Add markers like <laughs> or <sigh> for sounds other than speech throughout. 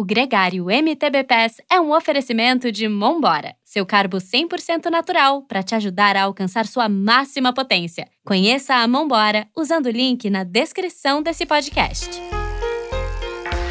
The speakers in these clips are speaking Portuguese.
O Gregário MTB Pass é um oferecimento de Mombora, seu carbo 100% natural para te ajudar a alcançar sua máxima potência. Conheça a Mombora usando o link na descrição desse podcast.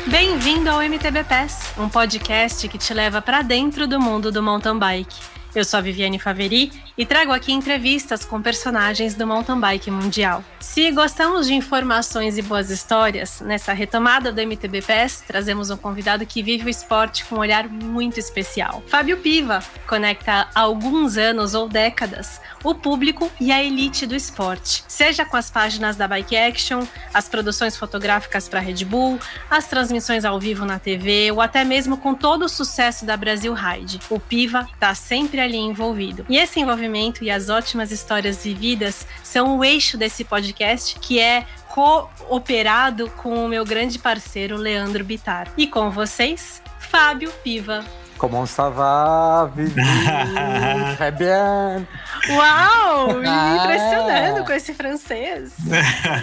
Bem-vindo ao MTB Pass, um podcast que te leva para dentro do mundo do mountain bike. Eu sou a Viviane Faveri e trago aqui entrevistas com personagens do mountain bike mundial. Se gostamos de informações e boas histórias, nessa retomada do MTB PES, trazemos um convidado que vive o esporte com um olhar muito especial. Fábio Piva conecta há alguns anos ou décadas o público e a elite do esporte, seja com as páginas da Bike Action, as produções fotográficas para Red Bull, as transmissões ao vivo na TV ou até mesmo com todo o sucesso da Brasil Ride. O Piva está sempre ali envolvido. E esse envolvimento e as ótimas histórias vividas são o eixo desse podcast, que é cooperado com o meu grande parceiro Leandro Bitar. E com vocês, Fábio Piva. Comment ça va, Vivi? <laughs> Très bien. Uau! <laughs> Me ah. impressionando com esse francês.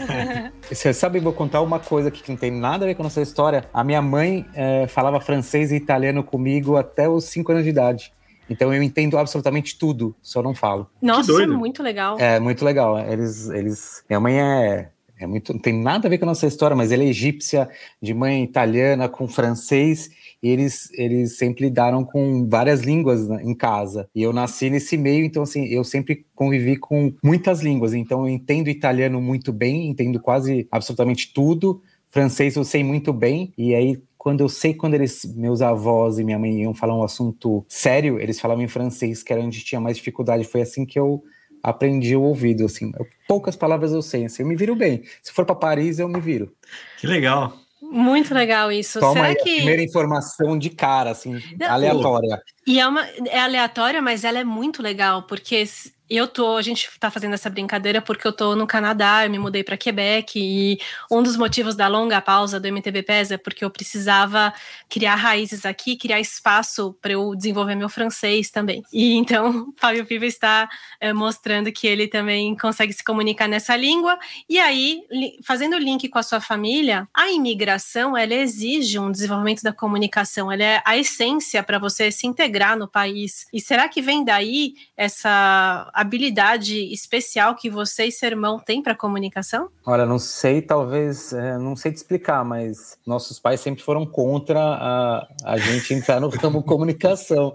<laughs> Você sabe, vou contar uma coisa que não tem nada a ver com a nossa história. A minha mãe é, falava francês e italiano comigo até os 5 anos de idade. Então eu entendo absolutamente tudo, só não falo. Nossa, é muito legal. É muito legal. Eles, eles. Minha mãe é, é muito, não tem nada a ver com a nossa história, mas ela é egípcia, de mãe italiana com francês. E eles, eles sempre lidaram com várias línguas em casa. E eu nasci nesse meio, então assim, eu sempre convivi com muitas línguas. Então eu entendo italiano muito bem, entendo quase absolutamente tudo. Francês eu sei muito bem, e aí quando eu sei quando eles, meus avós e minha mãe iam falar um assunto sério, eles falavam em francês, que era onde tinha mais dificuldade. Foi assim que eu aprendi o ouvido, assim. poucas palavras eu sei, assim, eu me viro bem. Se for para Paris, eu me viro. Que legal. Muito legal isso. Toma Será aí que... a primeira informação de cara, assim, Não, aleatória. E é, uma, é aleatória, mas ela é muito legal, porque eu tô, a gente tá fazendo essa brincadeira porque eu tô no Canadá, eu me mudei para Quebec e um dos motivos da longa pausa do MTB PES é porque eu precisava criar raízes aqui, criar espaço para eu desenvolver meu francês também. E então, <laughs> Fábio Piva está é, mostrando que ele também consegue se comunicar nessa língua. E aí, fazendo o link com a sua família, a imigração, ela exige um desenvolvimento da comunicação, ela é a essência para você se integrar no país. E será que vem daí essa habilidade especial que você e seu irmão têm para comunicação? Olha, não sei, talvez, é, não sei te explicar, mas nossos pais sempre foram contra a, a gente entrar no ramo <laughs> comunicação.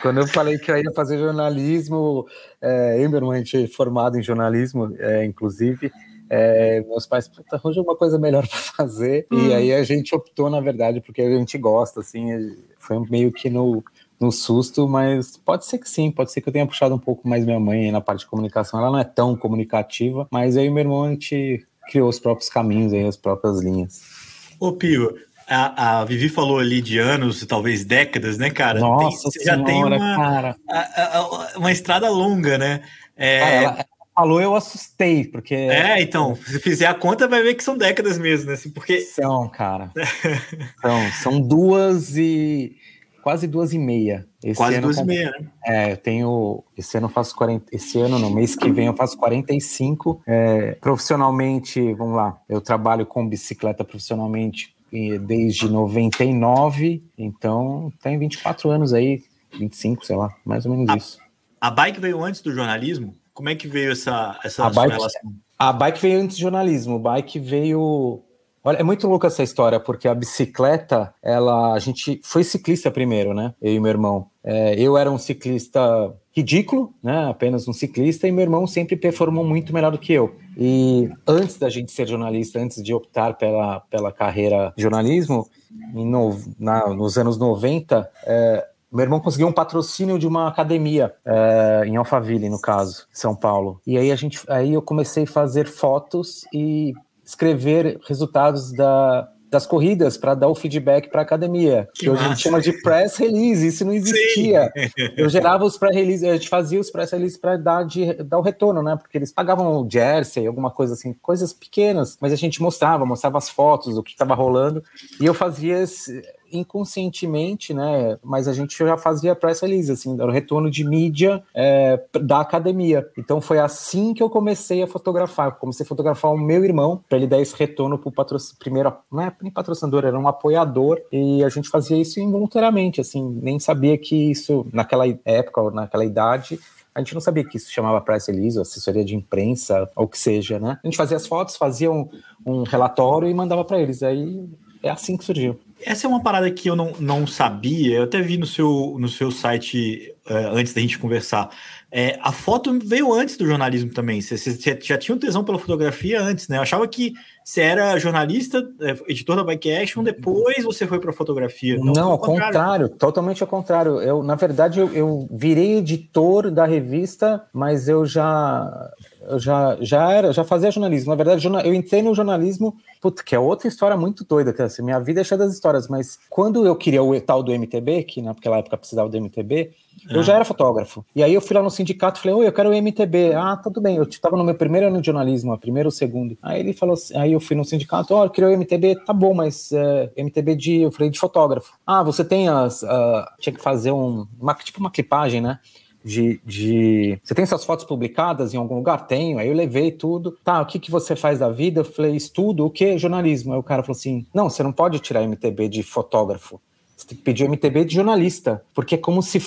Quando eu falei que eu ia fazer jornalismo, é, eu e meu irmão, a gente é formado em jornalismo, é, inclusive, é, meus pais, arranja uma coisa melhor para fazer. Hum. E aí a gente optou, na verdade, porque a gente gosta, assim, foi meio que no, no susto, mas pode ser que sim, pode ser que eu tenha puxado um pouco mais minha mãe na parte de comunicação. Ela não é tão comunicativa, mas aí meu irmão a gente criou os próprios caminhos aí, as próprias linhas. Ô Pio, a, a, Vivi falou ali de anos, talvez décadas, né, cara? Nossa tem, senhora, já tem uma, cara. A, a, uma estrada longa, né? É... Cara, ela falou, eu assustei, porque... É, então, se fizer a conta, vai ver que são décadas mesmo, né? Assim, porque... São, cara. são, são duas e quase duas e meia. Esse quase duas e meia, né? É, eu tenho. Esse ano eu faço 40. Esse ano, no mês que vem, eu faço 45. É, profissionalmente, vamos lá, eu trabalho com bicicleta profissionalmente desde 99, então tem 24 anos aí, 25, sei lá, mais ou menos a, isso. A bike veio antes do jornalismo? Como é que veio essa, essa a bike, relação? A bike veio antes do jornalismo, o bike veio Olha, é muito louca essa história, porque a bicicleta, ela, a gente foi ciclista primeiro, né? Eu e meu irmão. É, eu era um ciclista ridículo, né? Apenas um ciclista, e meu irmão sempre performou muito melhor do que eu. E antes da gente ser jornalista, antes de optar pela, pela carreira de jornalismo, no, na, nos anos 90, é, meu irmão conseguiu um patrocínio de uma academia é, em Alphaville, no caso, São Paulo. E aí a gente, aí eu comecei a fazer fotos e escrever resultados da, das corridas para dar o feedback para a academia, que, que hoje a gente chama de press release, isso não existia. Sim. Eu gerava os press release, a gente fazia os press release para dar, de, dar o retorno, né? Porque eles pagavam o jersey, alguma coisa assim, coisas pequenas, mas a gente mostrava, mostrava as fotos, o que estava rolando, e eu fazia esse, inconscientemente, né? Mas a gente já fazia press release, assim, era o retorno de mídia é, da academia. Então foi assim que eu comecei a fotografar. Eu comecei a fotografar o meu irmão para ele dar esse retorno para o patrocinador. Primeiro, não é nem patrocinador, era um apoiador e a gente fazia isso involuntariamente, assim, nem sabia que isso naquela época, naquela idade, a gente não sabia que isso chamava press release, assessoria de imprensa, ou o que seja, né? A gente fazia as fotos, fazia um, um relatório e mandava para eles. Aí é assim que surgiu. Essa é uma parada que eu não, não sabia, eu até vi no seu, no seu site uh, antes da gente conversar. É, a foto veio antes do jornalismo também. Você, já tinha um tesão pela fotografia antes, né? Eu achava que você era jornalista, é, editor da Bike Action, depois você foi para fotografia. Não, não ao contrário. contrário. totalmente ao contrário. Eu, na verdade, eu, eu virei editor da revista, mas eu já eu já, já era, já fazia jornalismo. Na verdade, eu entrei no jornalismo, puta, que é outra história muito doida, que assim, minha vida é cheia das histórias, mas quando eu queria o tal do MTB, que naquela época precisava do MTB, eu já ah. era fotógrafo. E aí eu fui lá no sindicato e falei, oi, eu quero o MTB. Ah, tudo bem. Eu estava no meu primeiro ano de jornalismo, primeiro ou segundo. Aí ele falou assim, aí eu fui no sindicato, ó, oh, eu queria o MTB, tá bom, mas é, MTB de, eu falei, de fotógrafo. Ah, você tem as, uh, tinha que fazer um, uma, tipo uma clipagem, né? De, de, Você tem suas fotos publicadas em algum lugar? Tenho. Aí eu levei tudo. Tá, o que, que você faz da vida? Eu falei, estudo. O que? Jornalismo. Aí o cara falou assim: não, você não pode tirar MTB de fotógrafo. Você tem que pedir MTB de jornalista. Porque é como se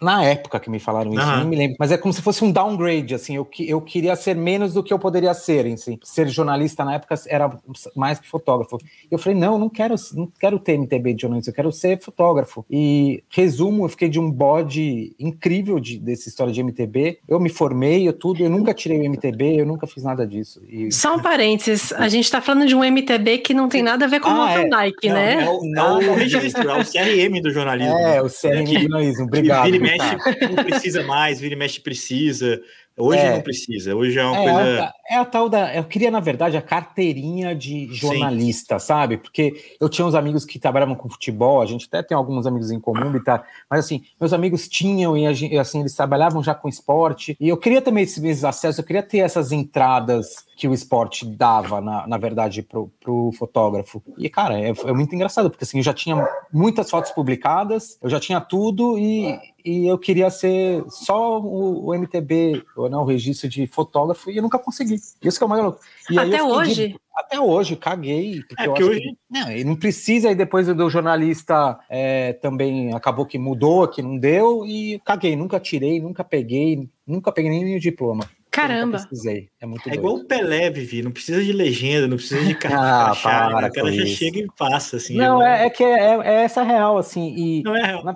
na época que me falaram isso, uhum. não me lembro, mas é como se fosse um downgrade, assim, eu, eu queria ser menos do que eu poderia ser, assim. Ser jornalista na época era mais que fotógrafo. Eu falei, não, não quero, não quero ter MTB de jornalista, eu quero ser fotógrafo. E resumo, eu fiquei de um bode incrível de, dessa história de MTB. Eu me formei, eu tudo, eu nunca tirei o MTB, eu nunca fiz nada disso. E... Só um parênteses, a gente tá falando de um MTB que não tem nada a ver com ah, mountain é. bike, né? É o, não, <laughs> é o registro, é o CRM do jornalismo. É, o CRM do jornalismo, obrigado mexe, não precisa mais, vira e mexe precisa. Hoje é, não precisa, hoje é uma é, coisa. É a tal da. Eu queria, na verdade, a carteirinha de jornalista, Sim. sabe? Porque eu tinha uns amigos que trabalhavam com futebol, a gente até tem alguns amigos em comum e tal, mas assim, meus amigos tinham e assim, eles trabalhavam já com esporte, e eu queria também esses acessos, eu queria ter essas entradas que o esporte dava, na, na verdade, pro, pro fotógrafo. E, cara, é, é muito engraçado, porque assim, eu já tinha muitas fotos publicadas, eu já tinha tudo e, e eu queria ser só o, o MTB, ou não, o registro de fotógrafo, e eu nunca consegui. Isso que é o mais louco. E até hoje? De, até hoje, caguei. Porque é, eu hoje... que, não, não precisa, e depois do jornalista é, também acabou que mudou, que não deu, e caguei, nunca tirei, nunca peguei, nunca peguei nem o diploma. Caramba. Precisei. É, muito é igual o Pelé, Vivi. Não precisa de legenda, não precisa de <laughs> cara. ah, para, né? O cara já isso. chega e passa, assim. Não, é, é, que é, é, essa real, assim. E, não é real. Na,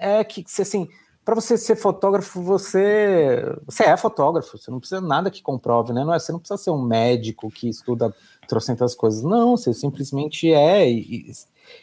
é que, assim, para você ser fotógrafo, você, você é fotógrafo. Você não precisa nada que comprove, né? Não é, você não precisa ser um médico que estuda trocentas coisas. Não, você simplesmente é. E,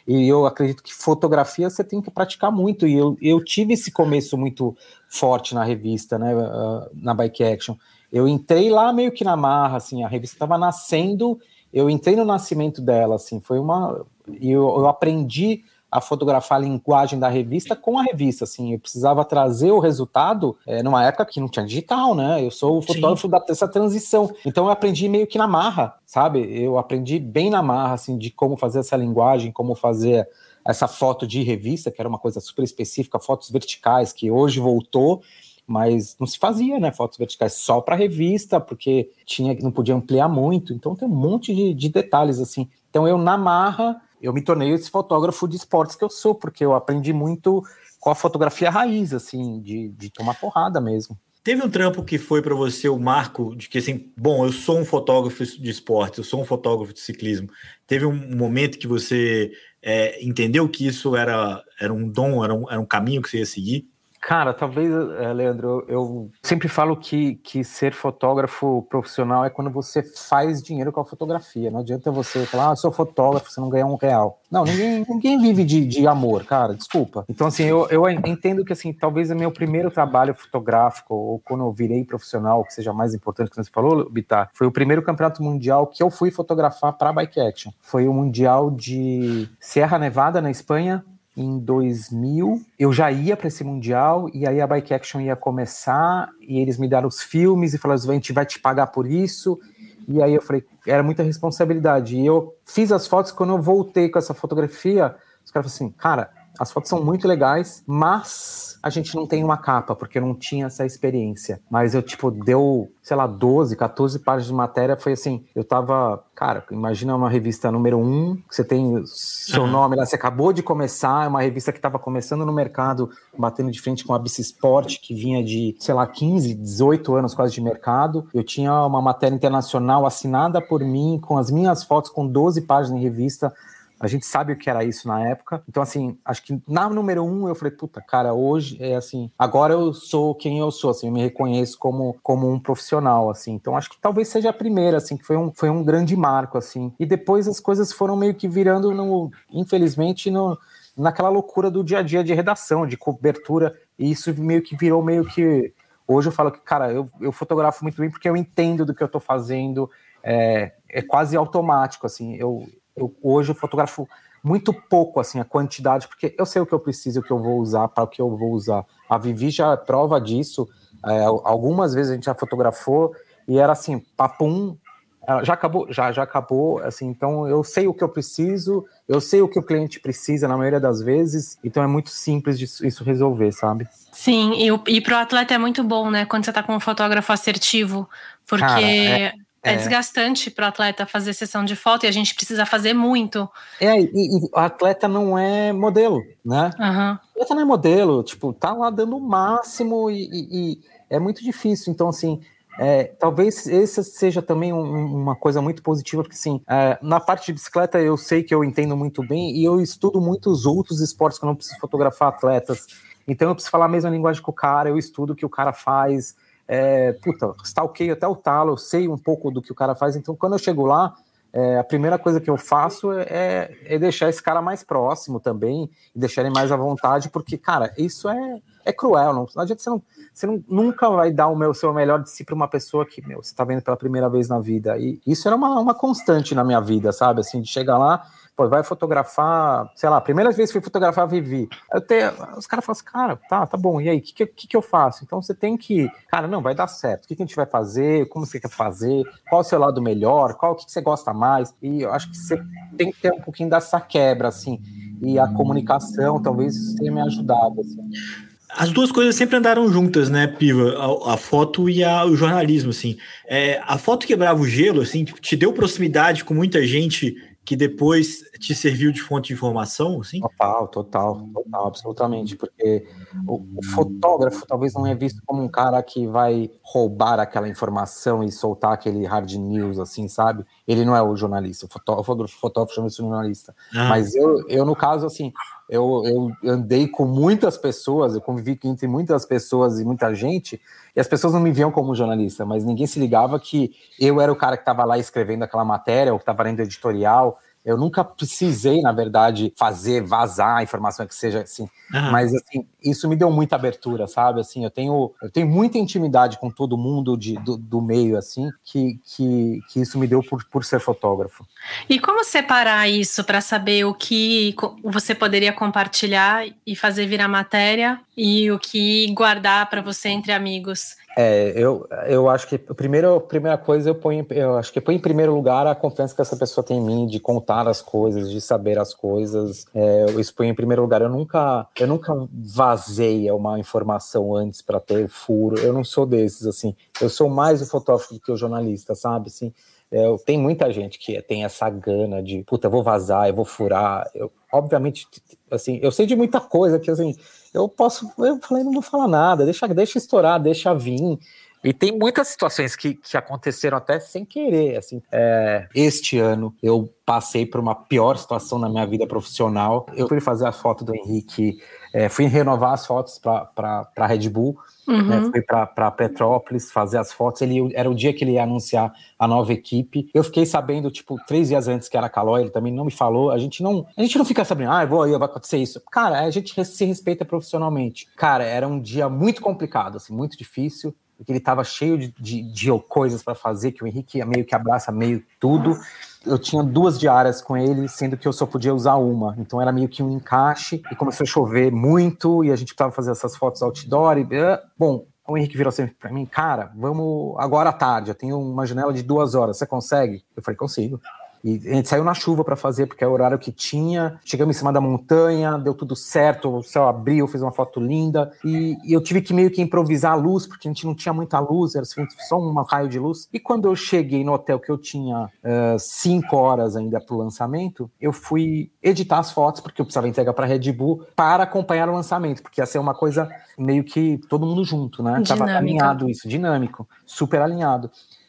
e eu acredito que fotografia você tem que praticar muito. E eu, eu tive esse começo muito forte na revista, né, uh, na Bike Action. Eu entrei lá meio que na marra, assim, a revista estava nascendo, eu entrei no nascimento dela, assim, foi uma... E eu, eu aprendi a fotografar a linguagem da revista com a revista, assim, eu precisava trazer o resultado é, numa época que não tinha digital, né, eu sou o fotógrafo da, dessa transição, então eu aprendi meio que na marra, sabe, eu aprendi bem na marra, assim, de como fazer essa linguagem, como fazer essa foto de revista, que era uma coisa super específica, fotos verticais, que hoje voltou, mas não se fazia, né? Fotos verticais só para revista, porque tinha não podia ampliar muito. Então tem um monte de, de, detalhes assim. Então eu na marra eu me tornei esse fotógrafo de esportes que eu sou, porque eu aprendi muito com a fotografia raiz, assim, de, de tomar porrada mesmo. Teve um trampo que foi para você o marco de que assim, bom, eu sou um fotógrafo de esporte, eu sou um fotógrafo de ciclismo. Teve um momento que você é, entendeu que isso era, era um dom, era um, era um caminho que você ia seguir? Cara, talvez, eh, Leandro, eu sempre falo que, que ser fotógrafo profissional é quando você faz dinheiro com a fotografia. Não adianta você falar, ah, sou fotógrafo, você não ganha um real. Não, ninguém, <laughs> ninguém vive de, de amor, cara, desculpa. Então, assim, eu, eu entendo que, assim, talvez o meu primeiro trabalho fotográfico, ou quando eu virei profissional, que seja mais importante que você falou, Bitar, foi o primeiro campeonato mundial que eu fui fotografar para Bike Action. Foi o Mundial de Serra Nevada, na Espanha, em 2000, eu já ia para esse mundial e aí a Bike Action ia começar e eles me deram os filmes e falaram: a gente vai te pagar por isso. E aí eu falei: era muita responsabilidade. E eu fiz as fotos quando eu voltei com essa fotografia. Os caras falaram assim, cara, as fotos são muito legais, mas a gente não tem uma capa, porque eu não tinha essa experiência. Mas eu, tipo, deu, sei lá, 12, 14 páginas de matéria. Foi assim, eu tava. Cara, imagina uma revista número um, que você tem seu nome lá, você acabou de começar, é uma revista que estava começando no mercado, batendo de frente com a BC Sport, que vinha de, sei lá, 15, 18 anos quase de mercado. Eu tinha uma matéria internacional assinada por mim, com as minhas fotos, com 12 páginas em revista a gente sabe o que era isso na época. Então, assim, acho que na número um eu falei, puta, cara, hoje é assim, agora eu sou quem eu sou, assim, eu me reconheço como, como um profissional, assim. Então, acho que talvez seja a primeira, assim, que foi um, foi um grande marco, assim. E depois as coisas foram meio que virando, no, infelizmente, no, naquela loucura do dia a dia de redação, de cobertura. E isso meio que virou meio que. Hoje eu falo que, cara, eu, eu fotografo muito bem porque eu entendo do que eu tô fazendo. É, é quase automático, assim. Eu, eu hoje eu fotografo muito pouco assim a quantidade, porque eu sei o que eu preciso, o que eu vou usar, para o que eu vou usar. A Vivi já é prova disso. É, algumas vezes a gente já fotografou e era assim, papum, já acabou, já, já acabou, assim, então eu sei o que eu preciso, eu sei o que o cliente precisa na maioria das vezes, então é muito simples disso, isso resolver, sabe? Sim, e, e pro atleta é muito bom, né, quando você tá com um fotógrafo assertivo, porque Cara, é, é, é desgastante para o atleta fazer sessão de foto e a gente precisa fazer muito. É, e, e o atleta não é modelo, né? Uhum. O atleta não é modelo, tipo, tá lá dando o máximo e, e, e é muito difícil. Então, assim, é, talvez essa seja também um, uma coisa muito positiva, porque assim, é, na parte de bicicleta eu sei que eu entendo muito bem e eu estudo muitos outros esportes que eu não preciso fotografar atletas. Então eu preciso falar a mesma linguagem que o cara, eu estudo o que o cara faz, é, puta, stalkeio até o talo, eu sei um pouco do que o cara faz, então quando eu chego lá, é, a primeira coisa que eu faço é, é, deixar esse cara mais próximo também, e deixar ele mais à vontade, porque, cara, isso é, é cruel, não, não adianta você não, você não, nunca vai dar o meu, seu melhor de si para uma pessoa que, meu, você está vendo pela primeira vez na vida, e isso era uma, uma constante na minha vida, sabe, assim, de chegar lá pô, vai fotografar, sei lá, primeira vez que fui fotografar Vivi, eu tenho, os caras falam assim, cara, tá, tá bom, e aí, o que, que, que eu faço? Então você tem que, cara, não, vai dar certo, o que, que a gente vai fazer, como você quer fazer, qual o seu lado melhor, qual o que, que você gosta mais, e eu acho que você tem que ter um pouquinho dessa quebra, assim, e a comunicação, talvez isso tenha me ajudado, assim. As duas coisas sempre andaram juntas, né, Piva? A, a foto e a, o jornalismo, assim. É, a foto quebrava o gelo, assim, te deu proximidade com muita gente que depois te serviu de fonte de informação, assim? Total, total, total, absolutamente, porque o, o, fotógrafo talvez não é visto como um cara que vai roubar aquela informação e soltar aquele hard news, assim, sabe? Ele não é o jornalista, o fotógrafo, o fotógrafo chama se jornalista. Ah. Mas eu, eu, no caso, assim, eu, eu andei com muitas pessoas, eu convivi entre muitas pessoas e muita gente, e as pessoas não me viam como jornalista, mas ninguém se ligava que eu era o cara que estava lá escrevendo aquela matéria, ou que estava lendo editorial. Eu nunca precisei, na verdade, fazer vazar a informação que seja assim. Uhum. Mas assim, isso me deu muita abertura, sabe? Assim, eu tenho, eu tenho muita intimidade com todo mundo de, do, do meio, assim, que, que, que isso me deu por, por ser fotógrafo. E como separar isso para saber o que você poderia compartilhar e fazer virar matéria e o que guardar para você entre amigos? É, eu, eu acho que a primeira, a primeira coisa eu ponho, eu acho que ponho em primeiro lugar a confiança que essa pessoa tem em mim, de contar as coisas, de saber as coisas. É, eu exponho em primeiro lugar. Eu nunca, eu nunca vazei uma informação antes para ter furo. Eu não sou desses, assim. Eu sou mais o fotógrafo do que o jornalista, sabe? Assim, é, tem muita gente que tem essa gana de, puta, eu vou vazar, eu vou furar. Eu, obviamente, assim, eu sei de muita coisa que, assim, eu posso, eu falei, não vou falar nada, deixa, deixa estourar, deixa vir. E tem muitas situações que, que aconteceram até sem querer, assim. É, este ano eu passei por uma pior situação na minha vida profissional. Eu fui fazer a foto do Henrique, é, fui renovar as fotos para a Red Bull, uhum. né, fui para Petrópolis fazer as fotos. Ele era o dia que ele ia anunciar a nova equipe. Eu fiquei sabendo, tipo, três dias antes que era Calói, ele também não me falou. A gente não, a gente não fica sabendo, ah, eu vou aí, vai acontecer isso. Cara, a gente se respeita profissionalmente. Cara, era um dia muito complicado, assim, muito difícil porque ele estava cheio de, de, de coisas para fazer, que o Henrique meio que abraça meio tudo. Eu tinha duas diárias com ele, sendo que eu só podia usar uma. Então era meio que um encaixe, e começou a chover muito, e a gente precisava fazer essas fotos outdoor. E, uh, bom, o Henrique virou sempre para mim, cara, vamos agora à tarde, eu tenho uma janela de duas horas, você consegue? Eu falei, consigo. E a gente saiu na chuva para fazer, porque é o horário que tinha. Chegamos em cima da montanha, deu tudo certo, o céu abriu, fez uma foto linda. E, e eu tive que meio que improvisar a luz, porque a gente não tinha muita luz, era só um raio de luz. E quando eu cheguei no hotel que eu tinha uh, cinco horas ainda para o lançamento, eu fui editar as fotos, porque eu precisava entregar para Red Bull para acompanhar o lançamento, porque ia ser uma coisa meio que todo mundo junto, né? Dinâmico. Tava alinhado isso, dinâmico, super alinhado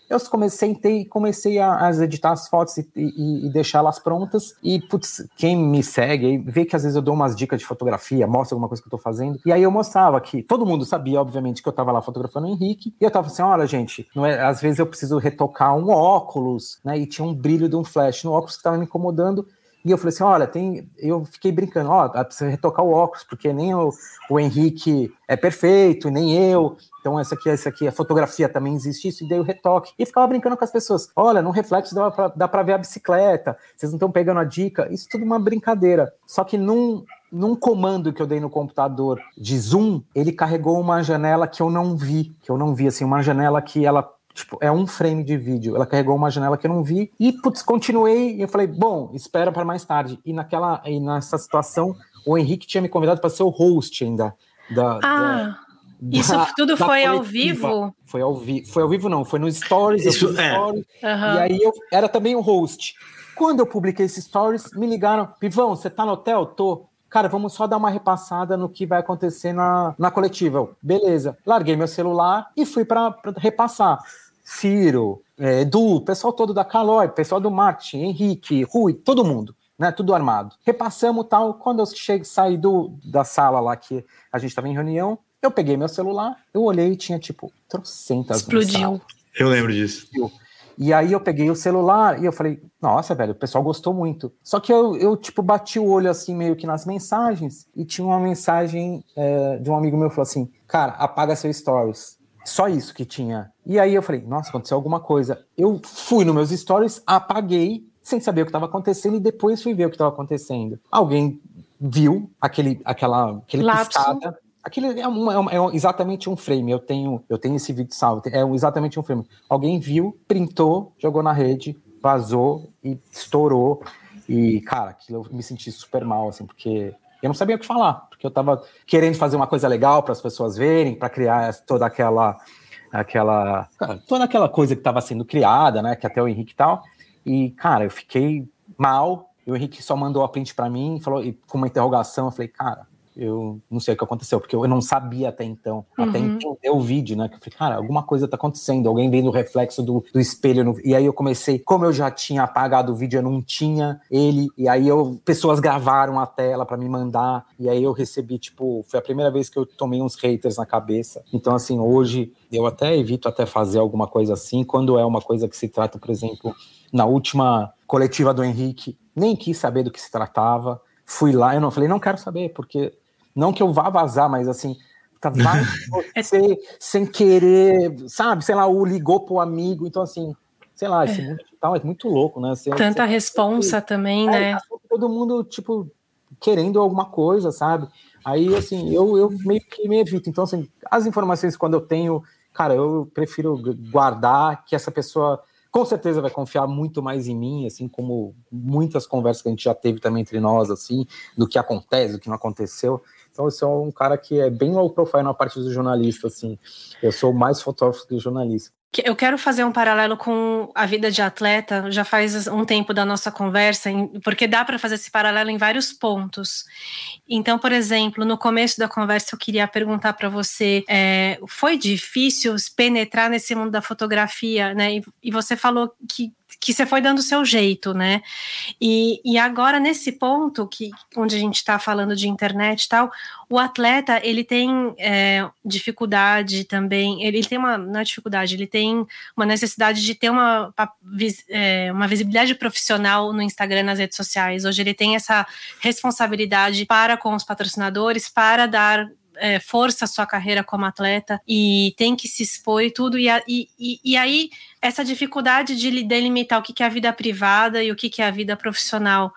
eu comecei, sentei, comecei a, a editar as fotos e, e, e deixá-las prontas. E, putz, quem me segue vê que às vezes eu dou umas dicas de fotografia, mostro alguma coisa que eu tô fazendo. E aí eu mostrava que todo mundo sabia, obviamente, que eu tava lá fotografando o Henrique. E eu tava assim: olha, gente, não é, às vezes eu preciso retocar um óculos, né? E tinha um brilho de um flash no óculos que tava me incomodando. E eu falei assim: olha, tem. Eu fiquei brincando, ó, oh, precisa retocar o óculos, porque nem o, o Henrique é perfeito, nem eu. Então, essa aqui, essa aqui, a fotografia também existe isso, e daí o retoque. E ficava brincando com as pessoas: olha, no reflexo dá pra, dá pra ver a bicicleta, vocês não estão pegando a dica. Isso tudo uma brincadeira. Só que num, num comando que eu dei no computador de zoom, ele carregou uma janela que eu não vi, que eu não vi, assim, uma janela que ela Tipo, é um frame de vídeo. Ela carregou uma janela que eu não vi e, putz, continuei. E eu falei, bom, espera para mais tarde. E naquela, e nessa situação, o Henrique tinha me convidado para ser o host ainda. Da, ah, da, isso da, tudo foi coletiva. ao vivo? Foi ao vivo. Foi ao vivo, não. Foi no Stories. Isso, é. Stories, uhum. E aí eu era também o host. Quando eu publiquei esses stories, me ligaram: Pivão, você tá no hotel? Tô. Cara, vamos só dar uma repassada no que vai acontecer na, na coletiva. Eu, Beleza. Larguei meu celular e fui para repassar. Ciro, é, Edu, pessoal todo da Calói, pessoal do marketing, Henrique, Rui, todo mundo, né? Tudo armado. Repassamos tal. Quando eu cheguei, saí do, da sala lá que a gente estava em reunião, eu peguei meu celular, eu olhei e tinha tipo trocentas. Explodiu. Eu lembro disso. E aí eu peguei o celular e eu falei, nossa, velho, o pessoal gostou muito. Só que eu, eu tipo, bati o olho assim, meio que nas mensagens, e tinha uma mensagem é, de um amigo meu que falou assim: cara, apaga seu stories. Só isso que tinha. E aí eu falei, nossa, aconteceu alguma coisa. Eu fui nos meus stories, apaguei, sem saber o que estava acontecendo, e depois fui ver o que estava acontecendo. Alguém viu aquele, aquela, aquele Lapso. piscada. Aquele é, um, é, um, é, exatamente um frame. Eu tenho, eu tenho esse vídeo salvo. É um, exatamente um frame. Alguém viu, printou, jogou na rede, vazou e estourou. E, cara, aquilo eu me senti super mal, assim, porque eu não sabia o que falar, porque eu estava querendo fazer uma coisa legal para as pessoas verem, para criar toda aquela aquela toda aquela coisa que estava sendo criada, né, que até o Henrique tal. E cara, eu fiquei mal. E o Henrique só mandou a print para mim, falou e com uma interrogação, eu falei, cara, eu não sei o que aconteceu, porque eu não sabia até então, uhum. até entender o vídeo, né? Que eu falei, cara, alguma coisa tá acontecendo, alguém vendo o reflexo do, do espelho. No... E aí eu comecei, como eu já tinha apagado o vídeo, eu não tinha ele, e aí eu, pessoas gravaram a tela para me mandar, e aí eu recebi, tipo, foi a primeira vez que eu tomei uns haters na cabeça. Então, assim, hoje eu até evito até fazer alguma coisa assim, quando é uma coisa que se trata, por exemplo, na última coletiva do Henrique, nem quis saber do que se tratava. Fui lá, eu não falei, não quero saber, porque não que eu vá vazar, mas assim, tá vai <laughs> você sem querer, sabe? Sei lá, o ligou pro amigo, então assim, sei lá, esse é. mundo digital é muito louco, né? Você, Tanta você, responsa também, é, né? Todo mundo, tipo, querendo alguma coisa, sabe? Aí, assim, eu, eu meio que me evito. Então, assim, as informações quando eu tenho, cara, eu prefiro guardar que essa pessoa com certeza vai confiar muito mais em mim, assim como muitas conversas que a gente já teve também entre nós, assim, do que acontece, do que não aconteceu. Então, eu sou um cara que é bem low profile na parte do jornalista, assim. Eu sou mais fotógrafo que jornalista. Eu quero fazer um paralelo com a vida de atleta, já faz um tempo da nossa conversa, porque dá para fazer esse paralelo em vários pontos. Então, por exemplo, no começo da conversa eu queria perguntar para você: é, foi difícil penetrar nesse mundo da fotografia, né? E, e você falou que que você foi dando o seu jeito, né? E, e agora, nesse ponto, que onde a gente está falando de internet e tal, o atleta, ele tem é, dificuldade também, ele tem uma, não é dificuldade, ele tem uma necessidade de ter uma, é, uma visibilidade profissional no Instagram, nas redes sociais. Hoje ele tem essa responsabilidade para com os patrocinadores, para dar é, força a sua carreira como atleta e tem que se expor e tudo. E, e, e aí, essa dificuldade de delimitar o que é a vida privada e o que é a vida profissional.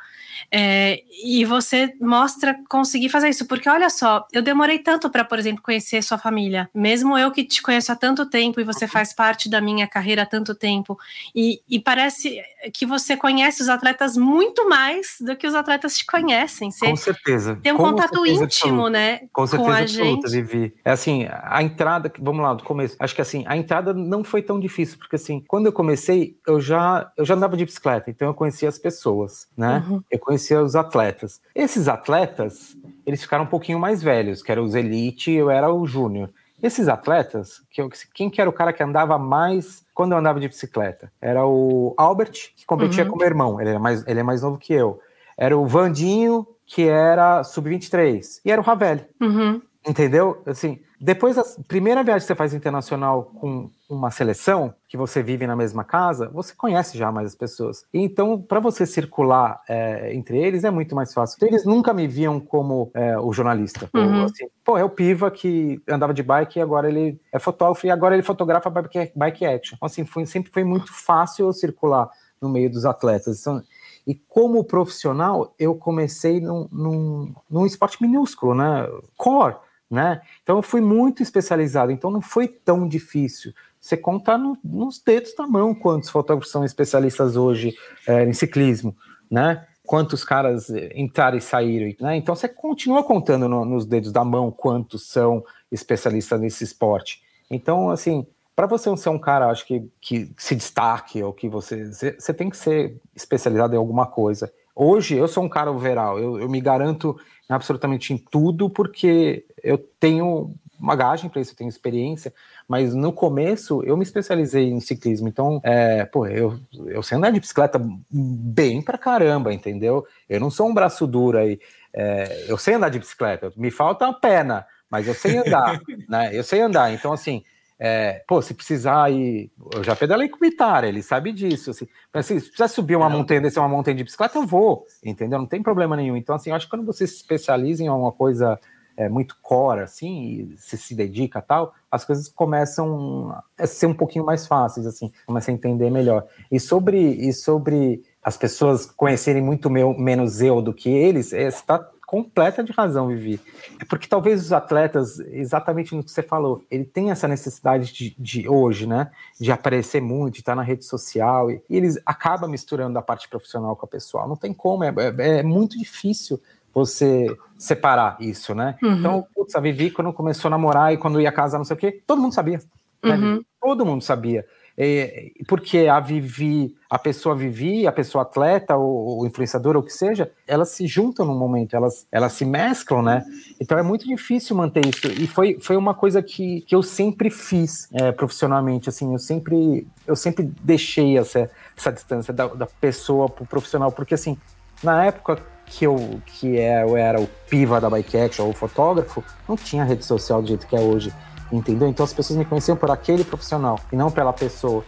É, e você mostra conseguir fazer isso, porque olha só, eu demorei tanto para, por exemplo, conhecer sua família, mesmo eu que te conheço há tanto tempo e você faz parte da minha carreira há tanto tempo, e, e parece que você conhece os atletas muito mais do que os atletas te conhecem. Você com certeza. Tem um com contato íntimo, né? Com certeza com a absoluta, gente. Vivi. É assim, a entrada, vamos lá, do começo. Acho que assim, a entrada não foi tão difícil, porque assim, quando eu comecei, eu já, eu já andava de bicicleta, então eu conhecia as pessoas, né? Uhum. Eu conhecia os atletas. Esses atletas, eles ficaram um pouquinho mais velhos, que eram os elite, eu era o júnior. Esses atletas, que eu, quem que era o cara que andava mais quando eu andava de bicicleta? Era o Albert, que competia Uhum. com meu irmão, ele, era mais, ele é mais novo que eu. Era o Vandinho, que era sub-23. E era o Ravelli. Uhum. Entendeu? Assim, depois da primeira viagem que você faz internacional com uma seleção, que você vive na mesma casa, você conhece já mais as pessoas. Então, para você circular é, entre eles, é muito mais fácil. Eles nunca me viam como é, o jornalista. Uhum. Ou, assim, Pô, é o Piva que andava de bike e agora ele é fotógrafo e agora ele fotografa bike, bike action. Então, assim, foi, sempre foi muito fácil eu circular no meio dos atletas. Então, e como profissional, eu comecei num, num, num esporte minúsculo, né? Core né? Então eu fui muito especializado, então não foi tão difícil. Você conta no, nos dedos da mão quantos fotógrafos são especialistas hoje é, em ciclismo, né? Quantos caras entraram e saíram, né? Então você continua contando no, nos dedos da mão quantos são especialistas nesse esporte. Então, assim, para você ser um cara, acho que, que se destaque ou que você, você tem que ser especializado em alguma coisa. Hoje eu sou um cara overall, eu, eu me garanto absolutamente em tudo, porque eu tenho bagagem para isso, eu tenho experiência, mas no começo eu me especializei em ciclismo, então, é, pô, eu, eu sei andar de bicicleta bem pra caramba, entendeu? Eu não sou um braço duro aí, é, eu sei andar de bicicleta, me falta a perna, mas eu sei andar, <laughs> né? Eu sei andar, então assim, é, pô, se precisar ir. Eu já pedalei com o Bitar, ele sabe disso. Assim, mas, assim, se precisar subir uma montanha, descer uma montanha de bicicleta, eu vou, entendeu? Não tem problema nenhum. Então, assim, eu acho que quando você se especializa em alguma coisa é, muito core, assim, e se se dedica a tal, as coisas começam a ser um pouquinho mais fáceis, assim, começa a entender melhor. E sobre, e sobre as pessoas conhecerem muito meu, menos eu do que eles, é, está completa de razão, Vivi. É porque talvez os atletas, exatamente no que você falou, ele tem essa necessidade de, de hoje, né? De aparecer muito, de estar na rede social, e, e eles acabam misturando a parte profissional com a pessoal. Não tem como, é, é, é muito difícil você separar isso, né? Uhum. Então, putz, a Vivi, quando começou a namorar e quando ia casar, não sei o quê, todo mundo sabia. Né, Uhum. Todo mundo sabia. É, porque a Vivi, a pessoa Vivi, a pessoa atleta, ou, ou influenciadora, ou o que seja, elas se juntam num momento, elas, elas se mesclam, né? Então é muito difícil manter isso. E foi, foi uma coisa que, que eu sempre fiz é, profissionalmente, assim, eu sempre, eu sempre deixei essa, essa distância da, da pessoa pro profissional, porque assim, na época que eu, que é, eu era o piva da bike action, ou o fotógrafo, não tinha rede social do jeito que é hoje entendeu? Então as pessoas me conheciam por aquele profissional e não pela pessoa.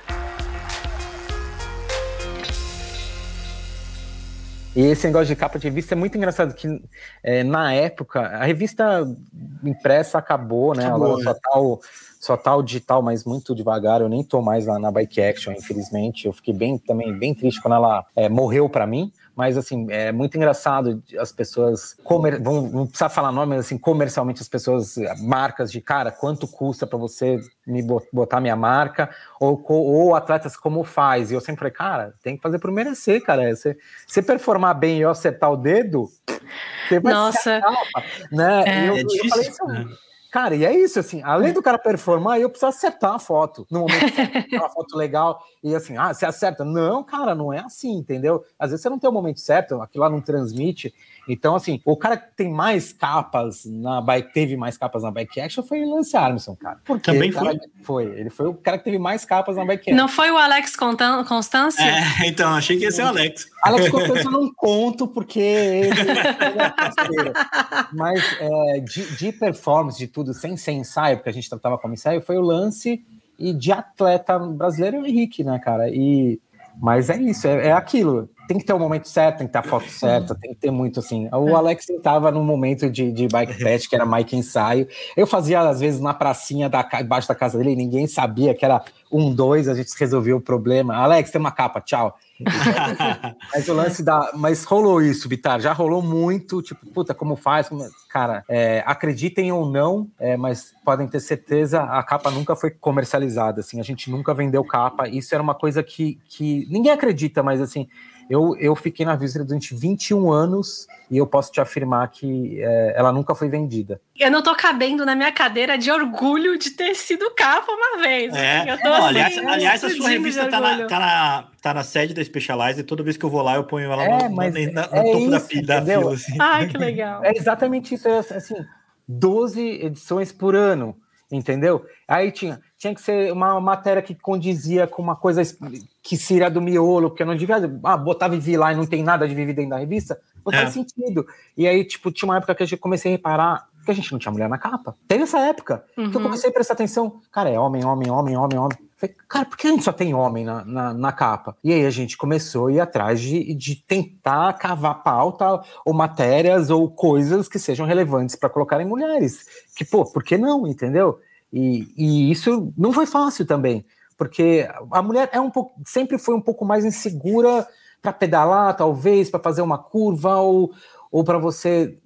E esse negócio de capa de revista é muito engraçado, que é, na época, a revista impressa acabou, né? Acabou, Agora só tá, o, só tá o digital, mas muito devagar. Eu nem tô mais lá na Bike Action, infelizmente. Eu fiquei bem também bem triste quando ela é, morreu para mim. Mas, assim, é muito engraçado as pessoas, comer, vão, não precisa falar nome, mas, assim, comercialmente as pessoas, marcas de, cara, quanto custa para você me botar minha marca, ou, ou atletas como faz. E eu sempre falei, cara, tem que fazer por merecer, cara. Você, você performar bem e eu acertar o dedo, você vai Nossa. acertar, né? É, eu, é eu difícil, falei isso, né? Cara, e é isso, assim, além do cara performar, eu preciso acertar a foto. No momento que você tem uma foto legal e assim, ah, você acerta. Não, cara, não é assim, entendeu? Às vezes você não tem o momento certo, aquilo lá não transmite. Então, assim, o cara que tem mais capas na bike, teve mais capas na bike action foi o Lance Armstrong, cara. Porque Também cara, foi. Ele foi o cara que teve mais capas na bike action. Não foi o Alex Constância? É, <laughs> então, achei que ia ser o Alex. Alex <laughs> Constância eu não conto porque ele, ele é. Mas é, de, de performance, de tudo, sem ser ensaio, porque a gente tratava como ensaio, foi o lance e de atleta brasileiro é o Henrique, né, cara? E, mas é isso, é, é aquilo. Tem que ter o momento certo, tem que ter a foto certa, tem que ter muito assim. O é. Alex estava no momento de, de bike patch, que era Mike ensaio. Eu fazia, às vezes, na pracinha da, embaixo da casa dele, e ninguém sabia que era um, dois, a gente resolveu o problema. Alex, tem uma capa, tchau. <laughs> mas o lance da. Mas rolou isso, Vitar. Já rolou muito. Tipo, puta, como faz? Como... Cara, é, acreditem ou não, é, mas podem ter certeza, a capa nunca foi comercializada. Assim, a gente nunca vendeu capa. Isso era uma coisa que, que ninguém acredita, mas assim, eu, eu fiquei na Visa durante 21 anos e eu posso te afirmar que é, ela nunca foi vendida. Eu não tô cabendo na minha cadeira de orgulho de ter sido capa uma vez. É. Eu tô não, assim, aliás, aliás a sua revista tá na, tá, na, tá na sede da Specialized e toda vez que eu vou lá eu ponho ela é, no, no, no, é topo isso, da, da fila. Assim. Ai, que legal. É exatamente isso. É assim, 12 edições por ano entendeu? Aí tinha, tinha que ser uma matéria que condizia com uma coisa que seria do miolo, porque eu não devia ah, botar Vivi lá e não tem nada de Vivi dentro da revista, não é. faz sentido. E aí, tipo, tinha uma época que eu comecei a reparar que a gente não tinha mulher na capa. Teve essa época uhum. que eu uhum. comecei a prestar atenção, cara, é homem, homem, homem, homem, homem. Falei, cara, por que a gente só tem homem na, na, na, capa? E aí a gente começou a ir atrás de, de tentar cavar pauta ou matérias ou coisas que sejam relevantes para colocar em mulheres. Que, pô, por que não, entendeu? E, e isso não foi fácil também, porque a mulher é um pouco, sempre foi um pouco mais insegura para pedalar, talvez, para fazer uma curva ou, ou para você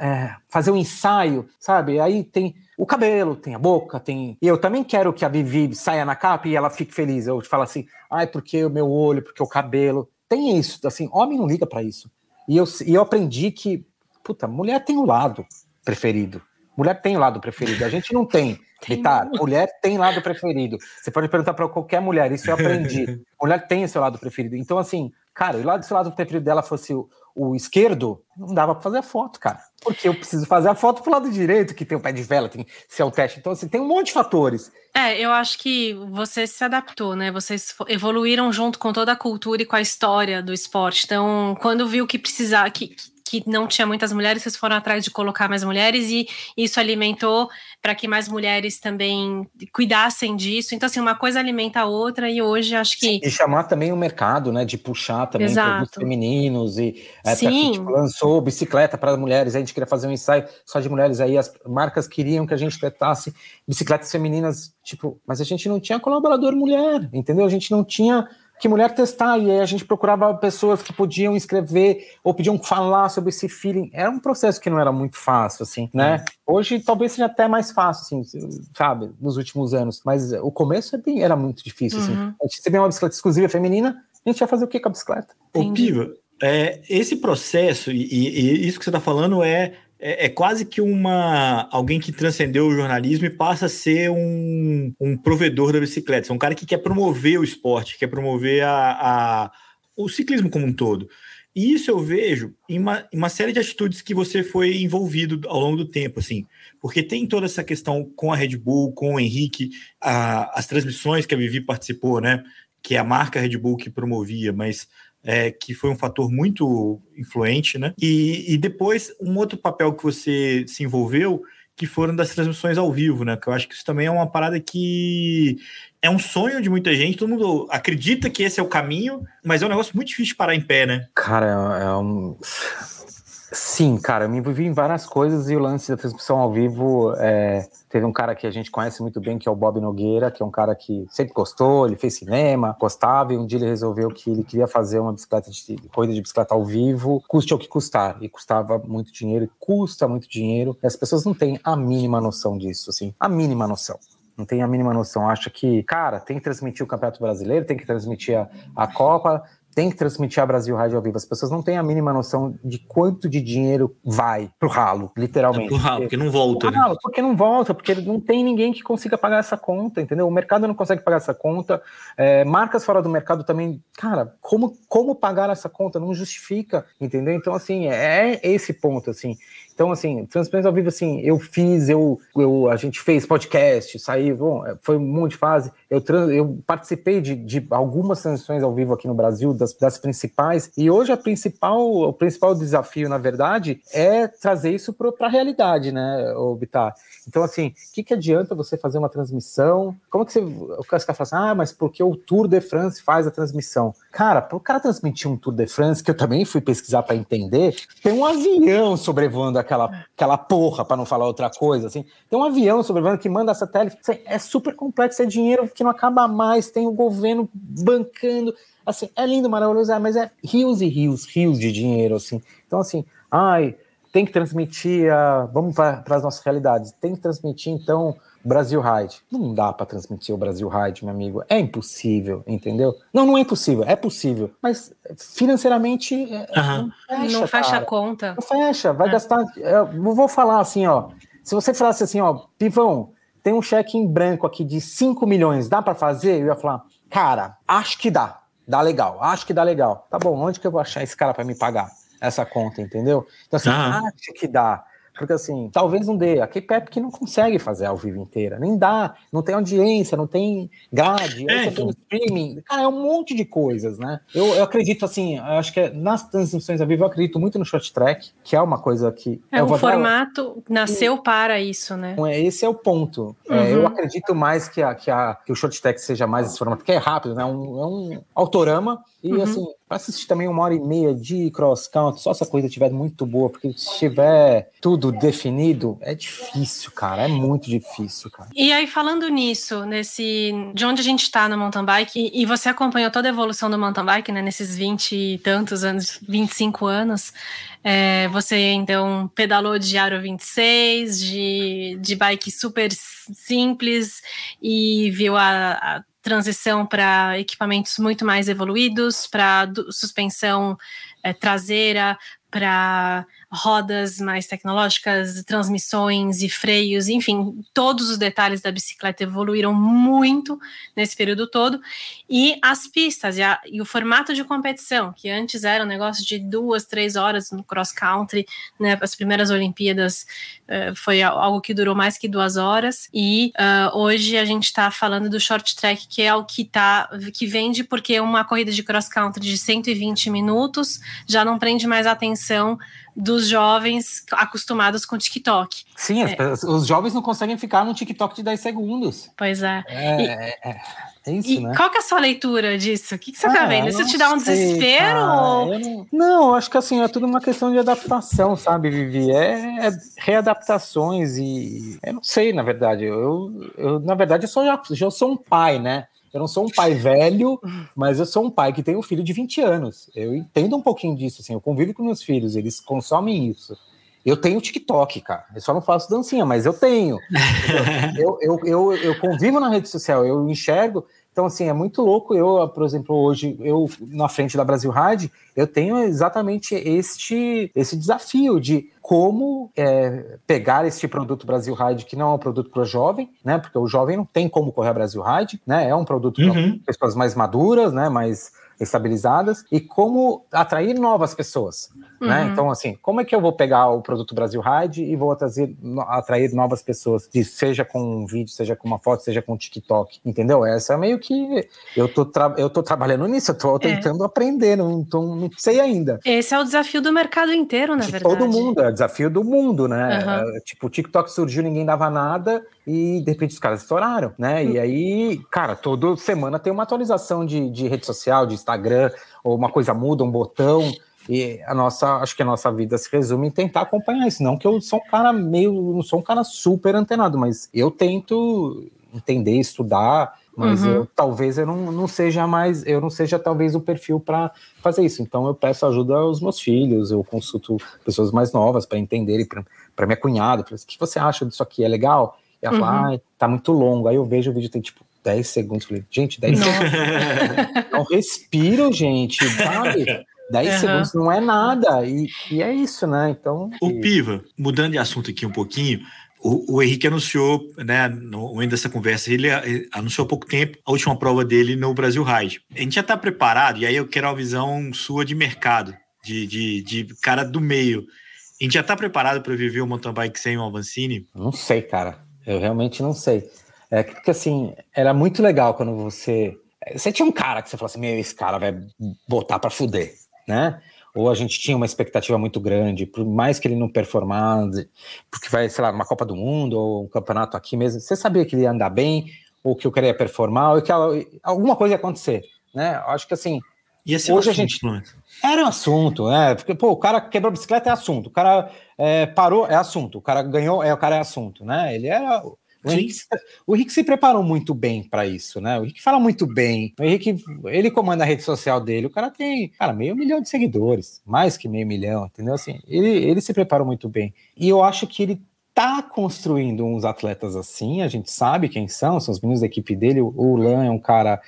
é, fazer um ensaio, sabe? Aí tem o cabelo, tem a boca, tem. E eu também quero que a Vivi saia na capa e ela fique feliz. Eu te falo assim, ai, porque o meu olho, porque o cabelo. Tem isso, assim, homem não liga para isso. E eu, e eu aprendi que, puta, mulher tem o um lado preferido. Mulher tem o lado preferido. A gente não tem. <laughs> Vitar, mulher tem lado preferido. Você pode perguntar para qualquer mulher, isso eu aprendi. <laughs> mulher tem seu lado preferido. Então, assim, cara, o lado, se o lado preferido dela fosse o, o esquerdo, não dava para fazer a foto, cara. Porque eu preciso fazer a foto pro lado direito, que tem o pé de vela, tem se é o teste. Então, assim, tem um monte de fatores. É, eu acho que você se adaptou, né? Vocês evoluíram junto com toda a cultura e com a história do esporte. Então, quando viu que precisava, que, que não tinha muitas mulheres, vocês foram atrás de colocar mais mulheres e isso alimentou para que mais mulheres também cuidassem disso. Então, assim, uma coisa alimenta a outra e hoje acho que. E chamar também o mercado, né? De puxar também produtos femininos e é, Sim. a gente lançou bicicleta para mulheres, a gente queria fazer um ensaio só de mulheres, aí as marcas queriam que a gente tratasse bicicletas femininas, tipo, mas a gente não tinha colaborador mulher, entendeu? A gente não tinha que mulher testar, e aí a gente procurava pessoas que podiam escrever ou podiam falar sobre esse feeling. Era um processo que não era muito fácil, assim, né? Hoje talvez seja até mais fácil, assim, sabe, nos últimos anos, mas o começo é era muito difícil, assim. uhum. assim. A gente recebia uma bicicleta exclusiva feminina, a gente ia fazer o que com a bicicleta? Ô, Piva, é, esse processo, e, e, isso que você está falando é é, é, quase que uma alguém que transcendeu o jornalismo e passa a ser um, um provedor da bicicleta. É um cara que quer promover o esporte, quer promover a, a o ciclismo como um todo. E isso eu vejo em uma, em uma, série de atitudes que você foi envolvido ao longo do tempo, assim, porque tem toda essa questão com a Red Bull, com o Henrique, a, as transmissões que a Vivi participou, né? Que é a marca Red Bull que promovia, mas é, que foi um fator muito influente, né? E, e depois, um outro papel que você se envolveu, que foram das transmissões ao vivo, né? Que eu acho que isso também é uma parada que é um sonho de muita gente, todo mundo acredita que esse é o caminho, mas é um negócio muito difícil de parar em pé, né? Cara, é, é um. Sim, cara, eu me envolvi em várias coisas e o lance da transmissão ao vivo é, teve um cara que a gente conhece muito bem, que é o Bob Nogueira, que é um cara que sempre gostou, ele fez cinema, gostava, e um dia ele resolveu que ele queria fazer uma bicicleta de corrida de bicicleta ao vivo, custe o que custar, e custava muito dinheiro, e custa muito dinheiro, e as pessoas não têm a mínima noção disso, assim, a mínima noção não tem a mínima noção. Acha que, cara, tem que transmitir o Campeonato Brasileiro, tem que transmitir a, a Copa, tem que transmitir a Brasil Rádio ao vivo. As pessoas não têm a mínima noção de quanto de dinheiro vai pro ralo, literalmente. É pro ralo, porque, não volta, né? Ralo, porque não volta, porque não tem ninguém que consiga pagar essa conta, entendeu? O mercado não consegue pagar essa conta. É, marcas fora do mercado também, cara, como, como pagar essa conta? Não justifica, entendeu? Então, assim, é esse ponto, assim. Então, assim, transmissões ao vivo, assim, eu fiz, eu, eu a gente fez podcast, saiu, bom, foi um monte de fase. Eu, trans, eu participei de, de algumas transmissões ao vivo aqui no Brasil, das, das principais, e hoje a principal, o principal desafio, na verdade, é trazer isso para a realidade, né, Bitar? Então, assim, o que, que adianta você fazer uma transmissão? Como que você. O cara fala assim, ah, mas porque o Tour de France faz a transmissão? Cara, para o cara transmitir um Tour de France, que eu também fui pesquisar para entender, tem um avião sobrevoando aquela, aquela porra, para não falar outra coisa, assim. Tem um avião sobrevoando que manda satélite. É super complexo, é dinheiro que não acaba mais, tem o governo bancando. Assim, é lindo, maravilhoso, é, mas é rios e rios, rios de dinheiro, assim. Então, assim, ai, tem que transmitir a. Vamos para as nossas realidades. Tem que transmitir, então, Brasil Ride. Não dá para transmitir o Brasil Ride, meu amigo. É impossível, entendeu? Não, não é impossível, é possível. Mas financeiramente uhum. não fecha, não fecha a conta. Não fecha, vai é. gastar. Eu vou falar assim, ó. Se você falasse assim, ó, Pivão, tem um cheque em branco aqui de 5 milhões, dá para fazer? Eu ia falar, cara, acho que dá. Dá legal, acho que dá legal. Tá bom, onde que eu vou achar esse cara para me pagar essa conta, entendeu? Então, assim, ah. acho que dá. Porque assim, talvez não dê. A K-Pep que não consegue fazer ao vivo inteira. Nem dá. Não tem audiência, não tem grade, é, então. streaming. Cara, é um monte de coisas, né? Eu, eu acredito assim, eu acho que é, nas transmissões ao vivo eu acredito muito no short track, que é uma coisa que. É, o formato dar... nasceu para isso, né? É, esse é o ponto. Uhum. É, eu acredito mais que, a, que, a, que o short track seja mais esse formato, que é rápido, né? Um, é um autorama e uhum. assim, para assistir também uma hora e meia de cross country, só se a coisa estiver muito boa, porque se tiver tudo definido, é difícil, cara. É muito difícil, cara. E aí, falando nisso, nesse. De onde a gente está no mountain bike, e, você acompanhou toda a evolução do mountain bike, né? Nesses 20 e tantos anos, 25 anos. É, você então pedalou de Aro 26, de, de bike super simples, e viu a, a transição para equipamentos muito mais evoluídos, para suspensão é, traseira, para rodas mais tecnológicas, transmissões e freios, enfim, todos os detalhes da bicicleta evoluíram muito nesse período todo. E as pistas e, a, e o formato de competição, que antes era um negócio de duas, três horas no cross country, né, as primeiras Olimpíadas uh, foi algo que durou mais que duas horas. E uh, hoje a gente está falando do short track, que é o que tá, que vende porque uma corrida de cross country de 120 minutos já não prende mais atenção dos jovens acostumados com TikTok. Sim, é. os jovens não conseguem ficar no TikTok de 10 segundos. Pois é. É, e, é, é, é isso, né? Qual que é a sua leitura disso? O que, que você tá ah, vendo? Isso te dá um sei, desespero? Ou... Não, não, acho que assim, é tudo uma questão de adaptação, sabe, Vivi? É, é readaptações e. Eu não sei, na verdade. Eu, eu na verdade, eu sou, já, já sou um pai, né? Eu não sou um pai velho, mas eu sou um pai que tem um filho de 20 anos. Eu entendo um pouquinho disso, assim. Eu convivo com meus filhos, eles consomem isso. Eu tenho TikTok, cara. Eu só não faço dancinha, mas eu tenho. eu, eu, eu, eu, convivo na rede social, eu enxergo. Então, assim, é muito louco. Eu, por exemplo, hoje, eu na frente da Brasil Ride, eu tenho exatamente este esse desafio de como é, pegar este produto Brasil Ride, que não é um produto para o jovem, né? Porque o jovem não tem como correr a Brasil Ride, né? É um produto uhum. para pessoas mais maduras, né? Mais estabilizadas e como atrair novas pessoas. Né? Uhum. Né? Então, assim, como é que eu vou pegar o produto Brasil Ride e vou trazer, atrair novas pessoas, seja com um vídeo, seja com uma foto, seja com um TikTok, entendeu? Essa é meio que eu tô, eu tô trabalhando nisso, eu tô é. tentando aprender, não, tô, não sei ainda. Esse é o desafio do mercado inteiro, na De verdade. Todo mundo, é o desafio do mundo, né? Uhum. Tipo, o TikTok surgiu, ninguém dava nada e de repente os caras estouraram, né? Uhum. E aí, cara, toda semana tem uma atualização de, de rede social, de Instagram, ou uma coisa muda, um botão. E a nossa, acho que a nossa vida se resume em tentar acompanhar isso. Não que eu sou um cara meio, não sou um cara super antenado, mas eu tento entender, estudar, mas uhum. eu, talvez eu não, não seja mais, eu não seja talvez o perfil para fazer isso. Então eu peço ajuda aos meus filhos, eu consulto pessoas mais novas para entenderem, para minha cunhada, o que você acha disso aqui? É legal? E ela uhum. fala, ah, tá muito longo. Aí eu vejo o vídeo tem tipo 10 segundos. Falei, gente, 10 segundos. <laughs> Não respiro, gente, sabe? 10 uhum. segundos não é nada. E, e, é isso, né? Então. O e... Piva, mudando de assunto aqui um pouquinho, o, o Henrique anunciou, né, no meio dessa conversa, ele, ele anunciou há pouco tempo a última prova dele no Brasil Ride. A gente já está preparado, e aí eu quero uma visão sua de mercado, de, de, de cara do meio. A gente já tá preparado para viver o mountain bike sem o Avancini? Não sei, cara. Eu realmente não sei. É porque assim, era muito legal quando você. Você tinha um cara que você falou assim: meu, esse cara vai botar para fuder, né? Ou a gente tinha uma expectativa muito grande, por mais que ele não performasse, porque vai, sei lá, uma Copa do Mundo ou um campeonato aqui mesmo, você sabia que ele ia andar bem, ou que eu queria performar, ou que alguma coisa ia acontecer, né? Acho que assim. Ia ser hoje um assunto, a gente. Era um assunto, né? Porque, pô, o cara quebrou a bicicleta é assunto, o cara é, parou é assunto, o cara ganhou é o cara é assunto, né? Ele era o Henrique, o Henrique, se preparou muito bem para isso, né? O Henrique fala muito bem. O Henrique, ele comanda a rede social dele. O cara tem, cara, meio milhão de seguidores, mais que meio milhão, entendeu? Assim, ele, ele se preparou muito bem. E eu acho que ele tá construindo uns atletas assim. A gente sabe quem são, são os meninos da equipe dele. O Lan é um cara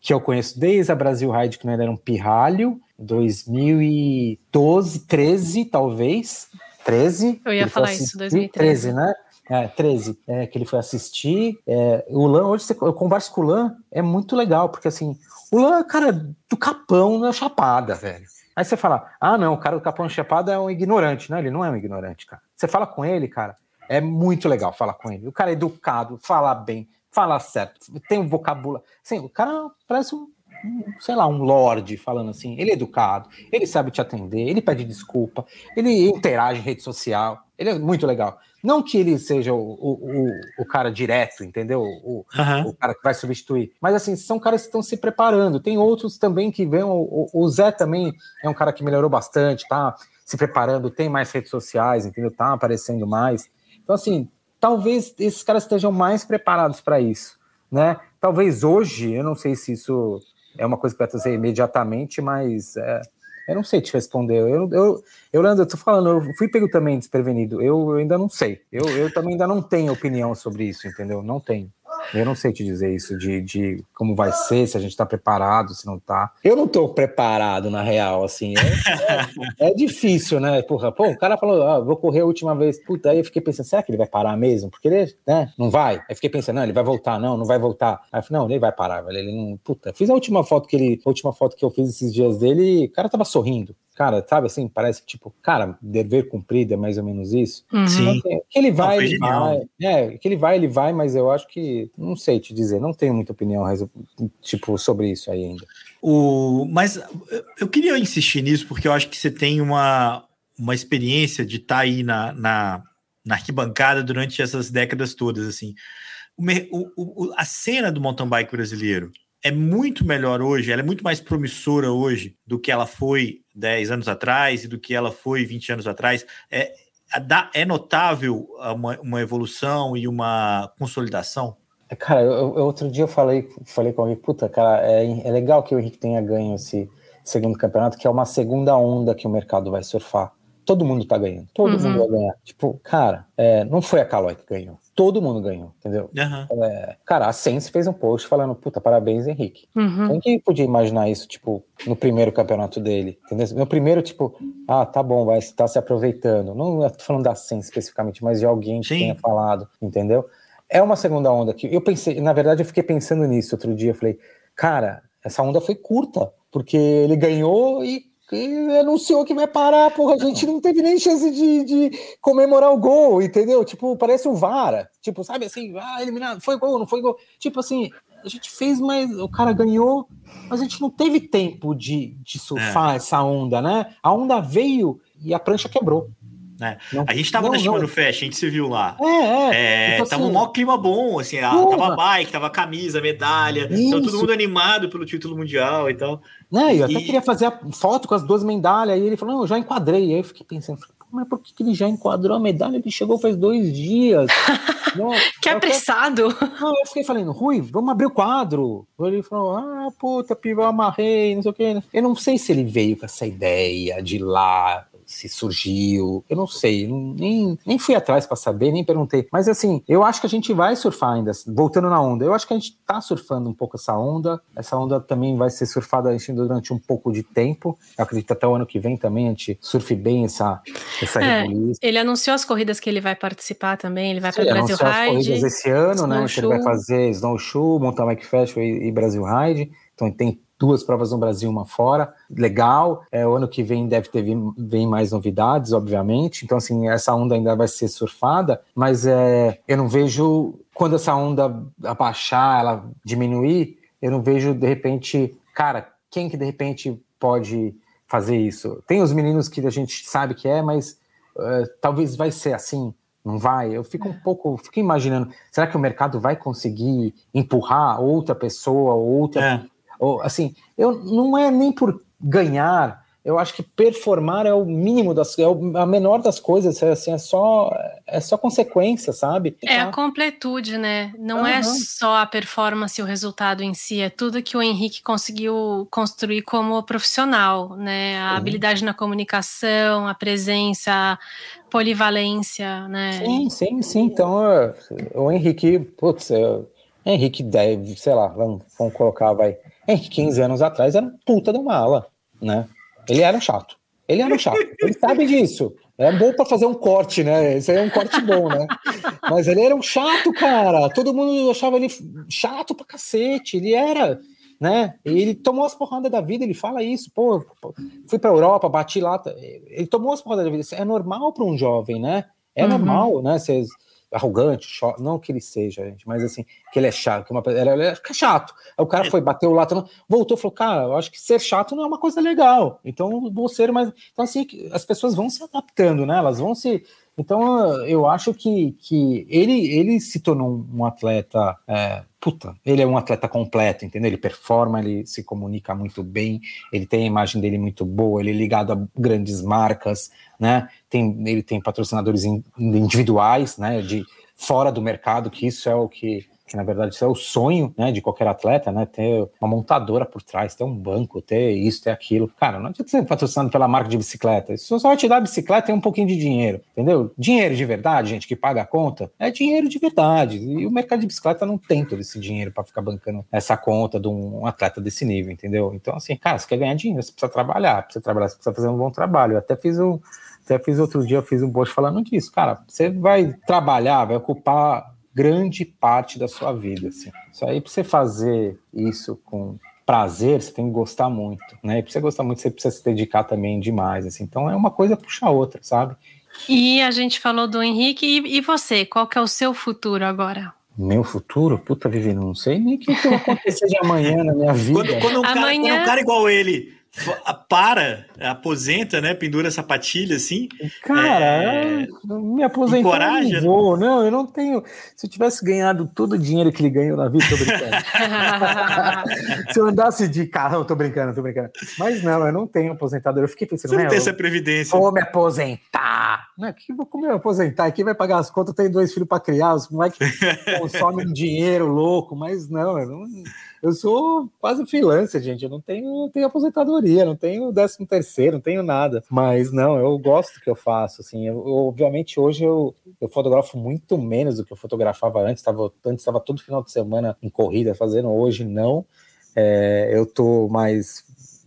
que eu conheço desde a Brasil Ride, quando ele era um pirralho, 2012, 13, talvez. 13. Eu ia falar isso, 2013. 13, né? É, 13, é, que ele foi assistir. É, o Lan, hoje você, eu converso com o Lan, é muito legal, porque assim, o Lan, cara, do capão na chapada, velho. Aí você fala, ah, não, o cara do capão na chapada é um ignorante. Não, ele não é um ignorante, cara. Você fala com ele, cara, é muito legal falar com ele. O cara é educado, fala bem, fala certo, tem um vocabulário. Assim, o cara parece um, sei lá, um lorde falando assim. Ele é educado, ele sabe te atender, ele pede desculpa, ele interage em rede social. Ele é muito legal. Não que ele seja o, o, o, cara direto, entendeu? O, uhum. o cara que vai substituir. Mas assim, são caras que estão se preparando. Tem outros também que vêm. O, o, Zé também é um cara que melhorou bastante, tá se preparando, tem mais redes sociais, entendeu? Tá aparecendo mais. Então, assim, talvez esses caras estejam mais preparados para isso, né? Talvez hoje, eu não sei se isso é uma coisa que vai trazer imediatamente, mas é, eu não sei te responder. Eu, eu, eu Leandro, eu tô falando, eu fui pego também desprevenido. Eu, eu ainda não sei. Eu, eu também ainda não tenho opinião sobre isso, entendeu? Não tenho. Eu não sei te dizer isso de, de como vai ser, se a gente está preparado, se não está. Eu não estou preparado, na real, assim. É, <laughs> é, é, difícil, né? Porra, pô, o cara falou, ah, vou correr a última vez. Puta, aí eu fiquei pensando, será que ele vai parar mesmo? Porque ele, né, não vai. Aí fiquei pensando, não, ele vai voltar, não, não vai voltar. Aí eu falei, não, ele vai parar, velho. Ele não. Puta, fiz a última foto que ele. A última foto que eu fiz esses dias dele, o cara tava sorrindo cara, sabe assim, parece que tipo, cara, dever cumprido é mais ou menos isso. Uhum. Sim. Então, que ele vai, ele vai, é, que ele vai, ele vai, mas eu acho que, não sei te dizer, não tenho muita opinião, tipo, sobre isso aí ainda. O, mas eu queria insistir nisso, porque eu acho que você tem uma, uma experiência de estar tá aí na, na, na arquibancada durante essas décadas todas, assim. O, o, a cena do mountain bike brasileiro, é muito melhor hoje, ela é muito mais promissora hoje do que ela foi 10 anos atrás e do que ela foi 20 anos atrás. É, é notável uma, uma evolução e uma consolidação? É, cara, eu, eu, outro dia eu falei, falei com alguém, puta, cara, é, é legal que o Henrique tenha ganho esse segundo campeonato, que é uma segunda onda que o mercado vai surfar. Todo mundo tá ganhando, todo uhum. mundo vai ganhar. Tipo, cara, é, não foi a Caloi que ganhou todo mundo ganhou, entendeu? Uhum. É, cara, a Sense fez um post falando, puta, parabéns, Henrique. Uhum. Quem que podia imaginar isso, tipo, no primeiro campeonato dele? Entendeu? No primeiro, tipo, ah, tá bom, vai estar tá se aproveitando. Não tô falando da Sense especificamente, mas de alguém que Sim. tenha falado, entendeu? É uma segunda onda que eu pensei, na verdade, eu fiquei pensando nisso outro dia. Eu falei, cara, essa onda foi curta, porque ele ganhou e que anunciou que vai parar, porra, a gente não teve nem chance de, de comemorar o gol, entendeu? Tipo, parece o Vara, tipo, sabe assim, ah, eliminado, foi gol, não foi gol. Tipo assim, a gente fez, mas o cara ganhou, mas a gente não teve tempo de, de surfar é. essa onda, né? A onda veio e a prancha quebrou. Né? Não, a gente tava não, na Shimano Fest, a gente se viu lá. É, é. é tipo tava assim, um maior clima bom, assim, tava bike, tava camisa, medalha, tava todo mundo animado pelo título mundial e tal. Não, eu e... até queria fazer a foto com as duas medalhas, e ele falou, não, eu já enquadrei. Aí eu fiquei pensando, mas por que, ele já enquadrou a medalha? Ele chegou faz dois dias. <laughs> não, que apressado. Não, eu fiquei falando, Rui, vamos abrir o quadro. Ele falou, ah, puta, piva, eu amarrei, não sei o quê. Eu não sei se ele veio com essa ideia de lá se surgiu, eu não sei, nem, nem fui atrás para saber, nem perguntei. Mas assim, eu acho que a gente vai surfar ainda, voltando na onda. Eu acho que a gente tá surfando um pouco essa onda. Essa onda também vai ser surfada durante um pouco de tempo. Eu acredito até o ano que vem também a gente surfe bem essa, essa é, Ele anunciou as corridas que ele vai participar também, ele vai para o Brasil Ride. As corridas esse ano, né? Ele vai fazer Snowshoe, Mountain Bike Festival e, e Brasil Ride. Então tem duas provas no Brasil, uma fora, legal. É, o ano que vem deve ter vem mais novidades, obviamente. Então, assim, essa onda ainda vai ser surfada, mas é, eu não vejo quando essa onda abaixar, ela diminuir, eu não vejo de repente, cara, quem que de repente pode fazer isso? Tem os meninos que a gente sabe que é, mas uh, talvez vai ser assim não vai? Eu fico um é. pouco, fico imaginando, será que o mercado vai conseguir empurrar outra pessoa, outra, é. Ou assim, eu não é nem por ganhar, eu acho que performar é o mínimo das é a menor das coisas, é, assim, é só é só consequência, sabe? É a completude, né? Não uhum. é só a performance, o resultado em si, é tudo que o Henrique conseguiu construir como profissional, né? A habilidade na comunicação, a presença, polivalência, né? Sim, sim, sim. Então, o Henrique, putz, Henrique deve, sei lá, vamos, vamos colocar, vai. Henrique, 15 anos atrás, era puta de uma ala, né? Ele era chato. Ele era chato. Ele sabe disso. É bom para fazer um corte, né? Isso aí é um corte bom, né? Mas ele era um chato, cara. Todo mundo achava ele chato pra cacete. Ele era, né? Ele tomou as porradas da vida, ele fala isso. Pô, fui pra Europa, bati lá. Ele tomou as porradas da vida. Isso é normal para um jovem, né? É uhum. normal, né? Vocês arrogante, chato, não que ele seja, gente, mas assim, que ele é chato, que uma, ele é chato. Aí o cara foi, bateu o lata, voltou, falou, cara, eu acho que ser chato não é uma coisa legal, então vou ser mais. Então, assim, as pessoas vão se adaptando, né? Elas vão se. Então, eu acho que, que ele, ele se tornou um atleta. É, puta, ele é um atleta completo, entendeu? Ele performa, ele se comunica muito bem, ele tem a imagem dele muito boa, ele é ligado a grandes marcas, né? Tem, ele tem patrocinadores individuais, né? De fora do mercado, que isso é o que que na verdade isso é o sonho né, de qualquer atleta, né? Ter uma montadora por trás, ter um banco, ter isso, ter aquilo. Cara, não adianta ser patrocinado pela marca de bicicleta. Isso só vai te dar bicicleta e um pouquinho de dinheiro, entendeu? Dinheiro de verdade, gente, que paga a conta, é dinheiro de verdade. E o mercado de bicicleta não tem todo esse dinheiro para ficar bancando essa conta de um atleta desse nível, entendeu? Então, assim, cara, você quer ganhar dinheiro, você precisa trabalhar, precisa trabalhar, você precisa fazer um bom trabalho. Eu até fiz um. Até fiz outro dia, fiz um post falando disso. Cara, você vai trabalhar, vai ocupar grande parte da sua vida. Assim. Isso aí, para você fazer isso com prazer, você tem que gostar muito, né? E para você gostar muito, você precisa se dedicar também demais, assim. Então é uma coisa puxa a outra, sabe? E a gente falou do Henrique, e, e você, qual que é o seu futuro agora? Meu futuro? Puta, Vivi, não sei nem o que, que vai acontecer de amanhã na minha vida. Quando, quando, um, amanhã... cara, quando um cara igual ele para, aposenta, né? Pendura a sapatilha assim. Cara, é... me aposentar. Encoraja. Não, vou. não, eu não tenho. Se eu tivesse ganhado todo o dinheiro que ele ganhou na vida, tô brincando. <laughs> Se eu andasse de carro, tô brincando, tô brincando. Mas não, eu não tenho aposentador. Eu fiquei pensando, Você não tem essa previdência. Vou me aposentar. Não, que, como eu aposentar? Quem vai pagar as contas? Eu tenho dois filhos para criar, os moleques <laughs> consomem dinheiro louco, mas não, eu não eu sou quase freelancer, gente. Eu não tenho, não tenho aposentadoria, não tenho décimo terceiro, não tenho nada. Mas não, eu gosto do que eu faço. Assim, eu, obviamente hoje eu, eu fotografo muito menos do que eu fotografava antes. Tava, antes estava todo final de semana em corrida fazendo, hoje não. É, eu tô mais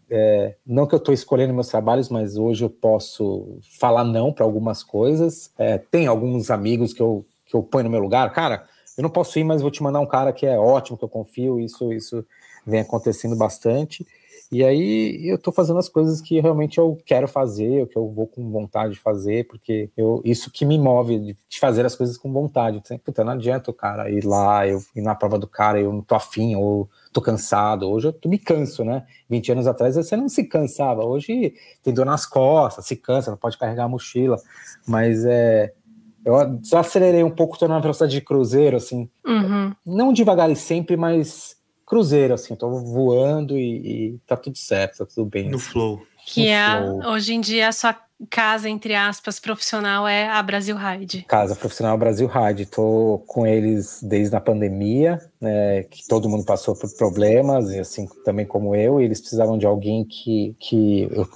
é, não que eu estou escolhendo meus trabalhos, mas hoje eu posso falar não para algumas coisas. É, tem alguns amigos que eu, que eu ponho no meu lugar. Cara, eu não posso ir, mas vou te mandar um cara que é ótimo, que eu confio, isso, isso vem acontecendo bastante. E aí eu tô fazendo as coisas que realmente eu quero fazer, o que eu vou com vontade de fazer, porque eu, isso que me move, de, fazer as coisas com vontade. Puta, não adianta o cara ir lá, eu ir na prova do cara, eu não tô afim, ou tô cansado. Hoje eu tô, me canso, né? 20 anos atrás você não se cansava. Hoje tem dor nas costas, se cansa, não pode carregar a mochila. Mas é, eu acelerei um pouco, tô na velocidade de cruzeiro, assim. Uhum. Não devagar e sempre, mas cruzeiro, assim. Tô voando e, e tá tudo certo, tá tudo bem. No assim. flow. Que é, hoje em dia, a sua casa, entre aspas, profissional é a Brasil Ride. Casa profissional Brasil Ride. Tô com eles desde a pandemia, né, que todo mundo passou por problemas, e assim também como eu, eles precisavam de alguém que. que eu,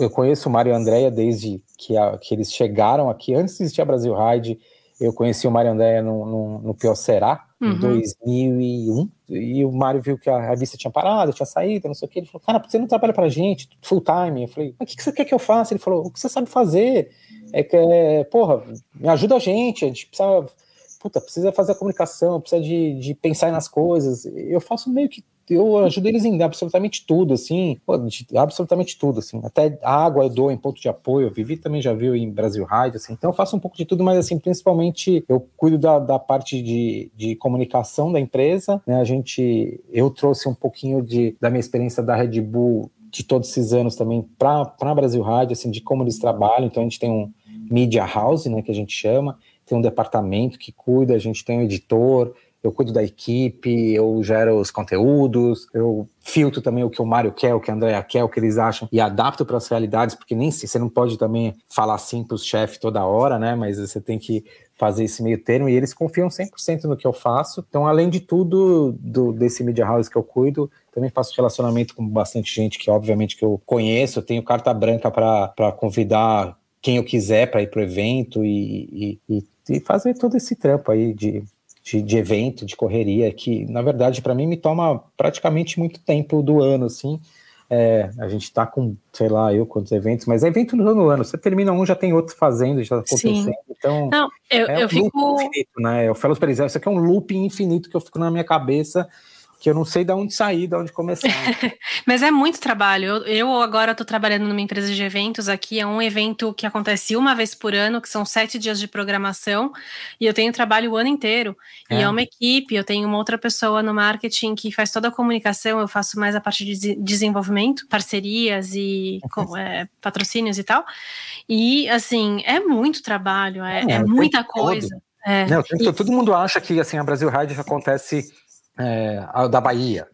eu conheço o Mário e a Andréia desde que, a, que eles chegaram aqui, antes de existir a Brasil Ride. Eu conheci o Mário Andréia no, no, no Piocerá, uhum. em 2001, e o Mário viu que a revista tinha parado, tinha saído, não sei o que. Ele falou, cara, você não trabalha pra gente full time? Eu falei, mas o que você quer que eu faça? Ele falou, o que você sabe fazer? É que, é, porra, me ajuda a gente, a gente precisa, puta, precisa fazer a comunicação, precisa de, de pensar nas coisas. Eu faço meio que eu ajudo eles em absolutamente tudo, assim, pô, absolutamente tudo, assim, até água eu dou em ponto de apoio, Vivi também já viu em Brasil Ride, assim, então eu faço um pouco de tudo, mas assim, principalmente eu cuido da, da parte de, de comunicação da empresa, né, a gente, eu trouxe um pouquinho de, da minha experiência da Red Bull de todos esses anos também para Brasil Rádio, assim, de como eles trabalham, então a gente tem um media house, né, que a gente chama, tem um departamento que cuida, a gente tem um editor, eu cuido da equipe, eu gero os conteúdos, eu filtro também o que o Mário quer, o que a Andrea quer, o que eles acham e adapto para as realidades, porque nem se você não pode também falar assim para os chefes toda hora, né? Mas você tem que fazer esse meio termo e eles confiam 100% no que eu faço. Então, além de tudo do, desse media house que eu cuido, também faço relacionamento com bastante gente que, obviamente, que eu conheço. Eu tenho carta branca para convidar quem eu quiser para ir para o evento e, e, e, fazer todo esse trampo aí de de, de evento, de correria, que na verdade para mim me toma praticamente muito tempo do ano, assim. É, a gente está com, sei lá, eu quantos eventos, mas é evento no ano, ano. Você termina um, já tem outro fazendo, já está acontecendo. Sim. Então, Não, eu, é eu um fico. Infinito, né? Eu falo para eles, isso aqui é um loop infinito que eu fico na minha cabeça que eu não sei de onde sair, de onde começar. <laughs> Mas é muito trabalho. Eu, eu agora estou trabalhando numa empresa de eventos aqui. É um evento que acontece uma vez por ano, que são sete dias de programação, e eu tenho trabalho o ano inteiro. É. E é uma equipe, eu tenho uma outra pessoa no marketing que faz toda a comunicação, eu faço mais a parte de desenvolvimento, parcerias e com, é, patrocínios e tal. E assim, é muito trabalho, é, é, é muita coisa. É. Não, todo mundo acha que assim, a Brasil Ride acontece é, da Bahia.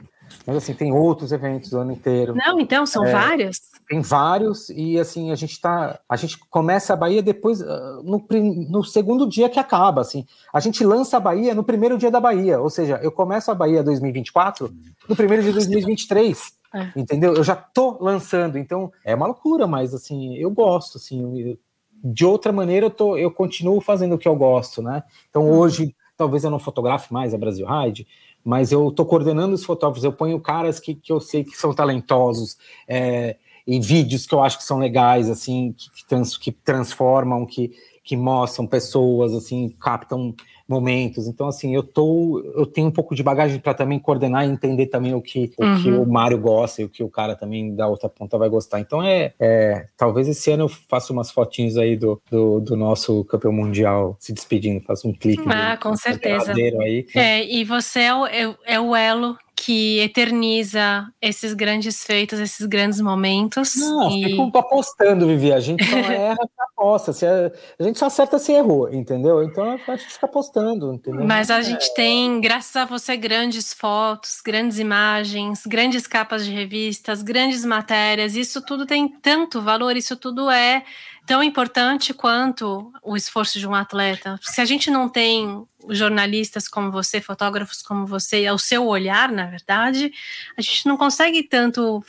Mas assim, tem outros eventos o ano inteiro. Não, então, são é, vários? Tem vários, e assim, a gente tá. A gente começa a Bahia depois, ah, no, no segundo dia que acaba. Assim. A gente lança a Bahia no primeiro dia da Bahia. Ou seja, eu começo a Bahia 2024 no primeiro dia de 2023. É. Entendeu? Eu já tô lançando, então é uma loucura, mas assim, eu gosto, assim, eu, de outra maneira eu, tô, eu continuo fazendo o que eu gosto, né? Então uhum. hoje, talvez eu não fotografe mais a Brasil Ride, mas eu estou coordenando os fotógrafos, eu ponho caras que, que eu sei que são talentosos, é, em vídeos que eu acho que são legais, assim, que, que, trans, que transformam, que, que mostram pessoas, assim, captam momentos. Então, assim, eu tô, eu tenho um pouco de bagagem para também coordenar e entender também o que, uhum. o que o Mário gosta e o que o cara também da outra ponta vai gostar. Então, é, é talvez esse ano eu faça umas fotinhos aí do, do, do nosso campeão mundial se despedindo, faço um clique. Ah, com certeza. Aí. É, e você é o, é, é o elo que eterniza esses grandes feitos, esses grandes momentos. Não, e... fico apostando, Vivi. A gente só <laughs> erra se aposta. Se a, a, gente só acerta se errou, entendeu? Então a gente fica apostando, entendeu? Mas a é... gente tem, graças a você, grandes fotos, grandes imagens, grandes capas de revistas, grandes matérias. Isso tudo tem tanto valor, isso tudo é tão importante quanto o esforço de um atleta. Se a gente não tem jornalistas como você, fotógrafos como você, o seu olhar, na verdade, a gente não consegue tanto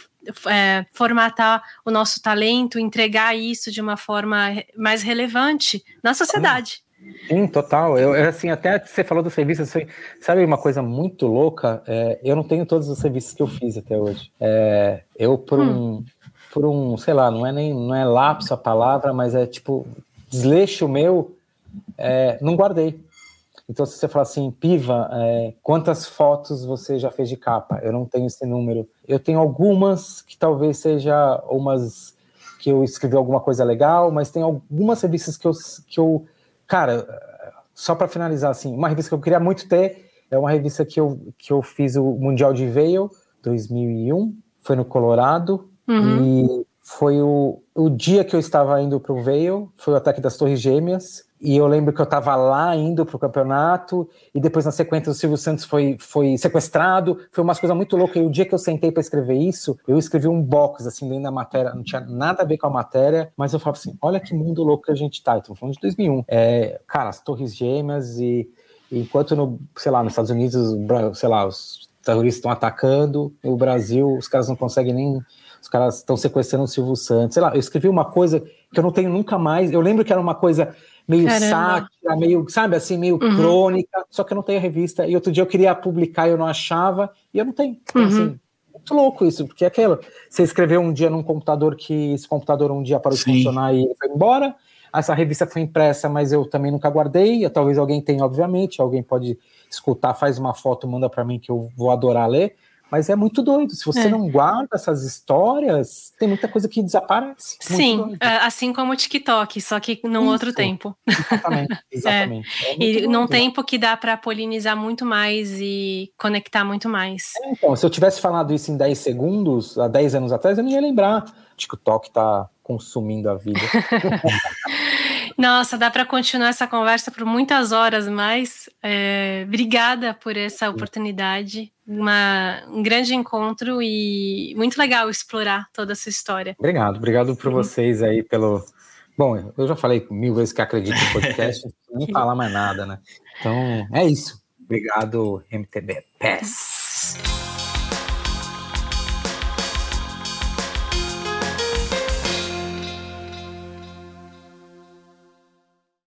é, formatar o nosso talento, entregar isso de uma forma mais relevante na sociedade. Sim, total. Eu, assim, até você falou do serviço, assim, sabe uma coisa muito louca? É, eu não tenho todos os serviços que eu fiz até hoje. É, eu, por hum. Por um, sei lá, não é nem não é lapso a palavra, mas é tipo desleixo meu, é, não guardei. Então, se você falar assim, Piva, é, quantas fotos você já fez de capa? Eu não tenho esse número. Eu tenho algumas que talvez seja umas que eu escrevi alguma coisa legal, mas tem algumas revistas que eu, que eu cara, só para finalizar assim, uma revista que eu queria muito ter é uma revista que eu, que eu fiz o Mundial de Veio 2001, foi no Colorado, Uhum. E foi o, o dia que eu estava indo para o Veil, foi o ataque das Torres Gêmeas. E eu lembro que eu estava lá indo para o campeonato, e depois na sequência o Silvio Santos foi, foi sequestrado. Foi umas coisas muito loucas. E o dia que eu sentei para escrever isso, eu escrevi um box assim dentro da matéria, não tinha nada a ver com a matéria, mas eu falava assim: olha que mundo louco que a gente tá. Então, falando de 2001. É, cara, as Torres Gêmeas, e, e enquanto no, sei lá, nos Estados Unidos, sei lá, os terroristas estão atacando, no Brasil os caras não conseguem nem os caras estão sequestrando o Silvio Santos. Sei lá, eu escrevi uma coisa que eu não tenho nunca mais. Eu lembro que era uma coisa meio Caramba. sátira, meio, sabe, assim, meio uhum. crônica, só que eu não tenho a revista. E outro dia eu queria publicar e eu não achava, e eu não tenho. Então, uhum. assim, muito louco isso, porque é aquilo. Você escreveu um dia num computador que esse computador um dia parou Sim. de funcionar e foi embora. Essa revista foi impressa, mas eu também nunca guardei. Talvez alguém tenha, obviamente. Alguém pode escutar, faz uma foto, manda para mim que eu vou adorar ler Mas é muito doido. Se você é. não guarda essas histórias, tem muita coisa que desaparece. Sim, é, assim como o TikTok, só que num Isso. outro tempo. Exatamente. <laughs> exatamente. É. É e num tempo que dá para polinizar muito mais e conectar muito mais. É, então, se eu tivesse falado isso em 10 segundos, há 10 anos atrás, eu não ia lembrar. TikTok tá consumindo a vida. <laughs> Nossa, dá para continuar essa conversa por muitas horas mais. É, obrigada por essa oportunidade. Uma, um grande encontro e muito legal explorar toda essa história. Obrigado, obrigado por vocês aí pelo. Bom, eu já falei mil vezes que acredito no podcast, <laughs> nem falar mais nada, né? Então, é isso. Obrigado, MTB PES.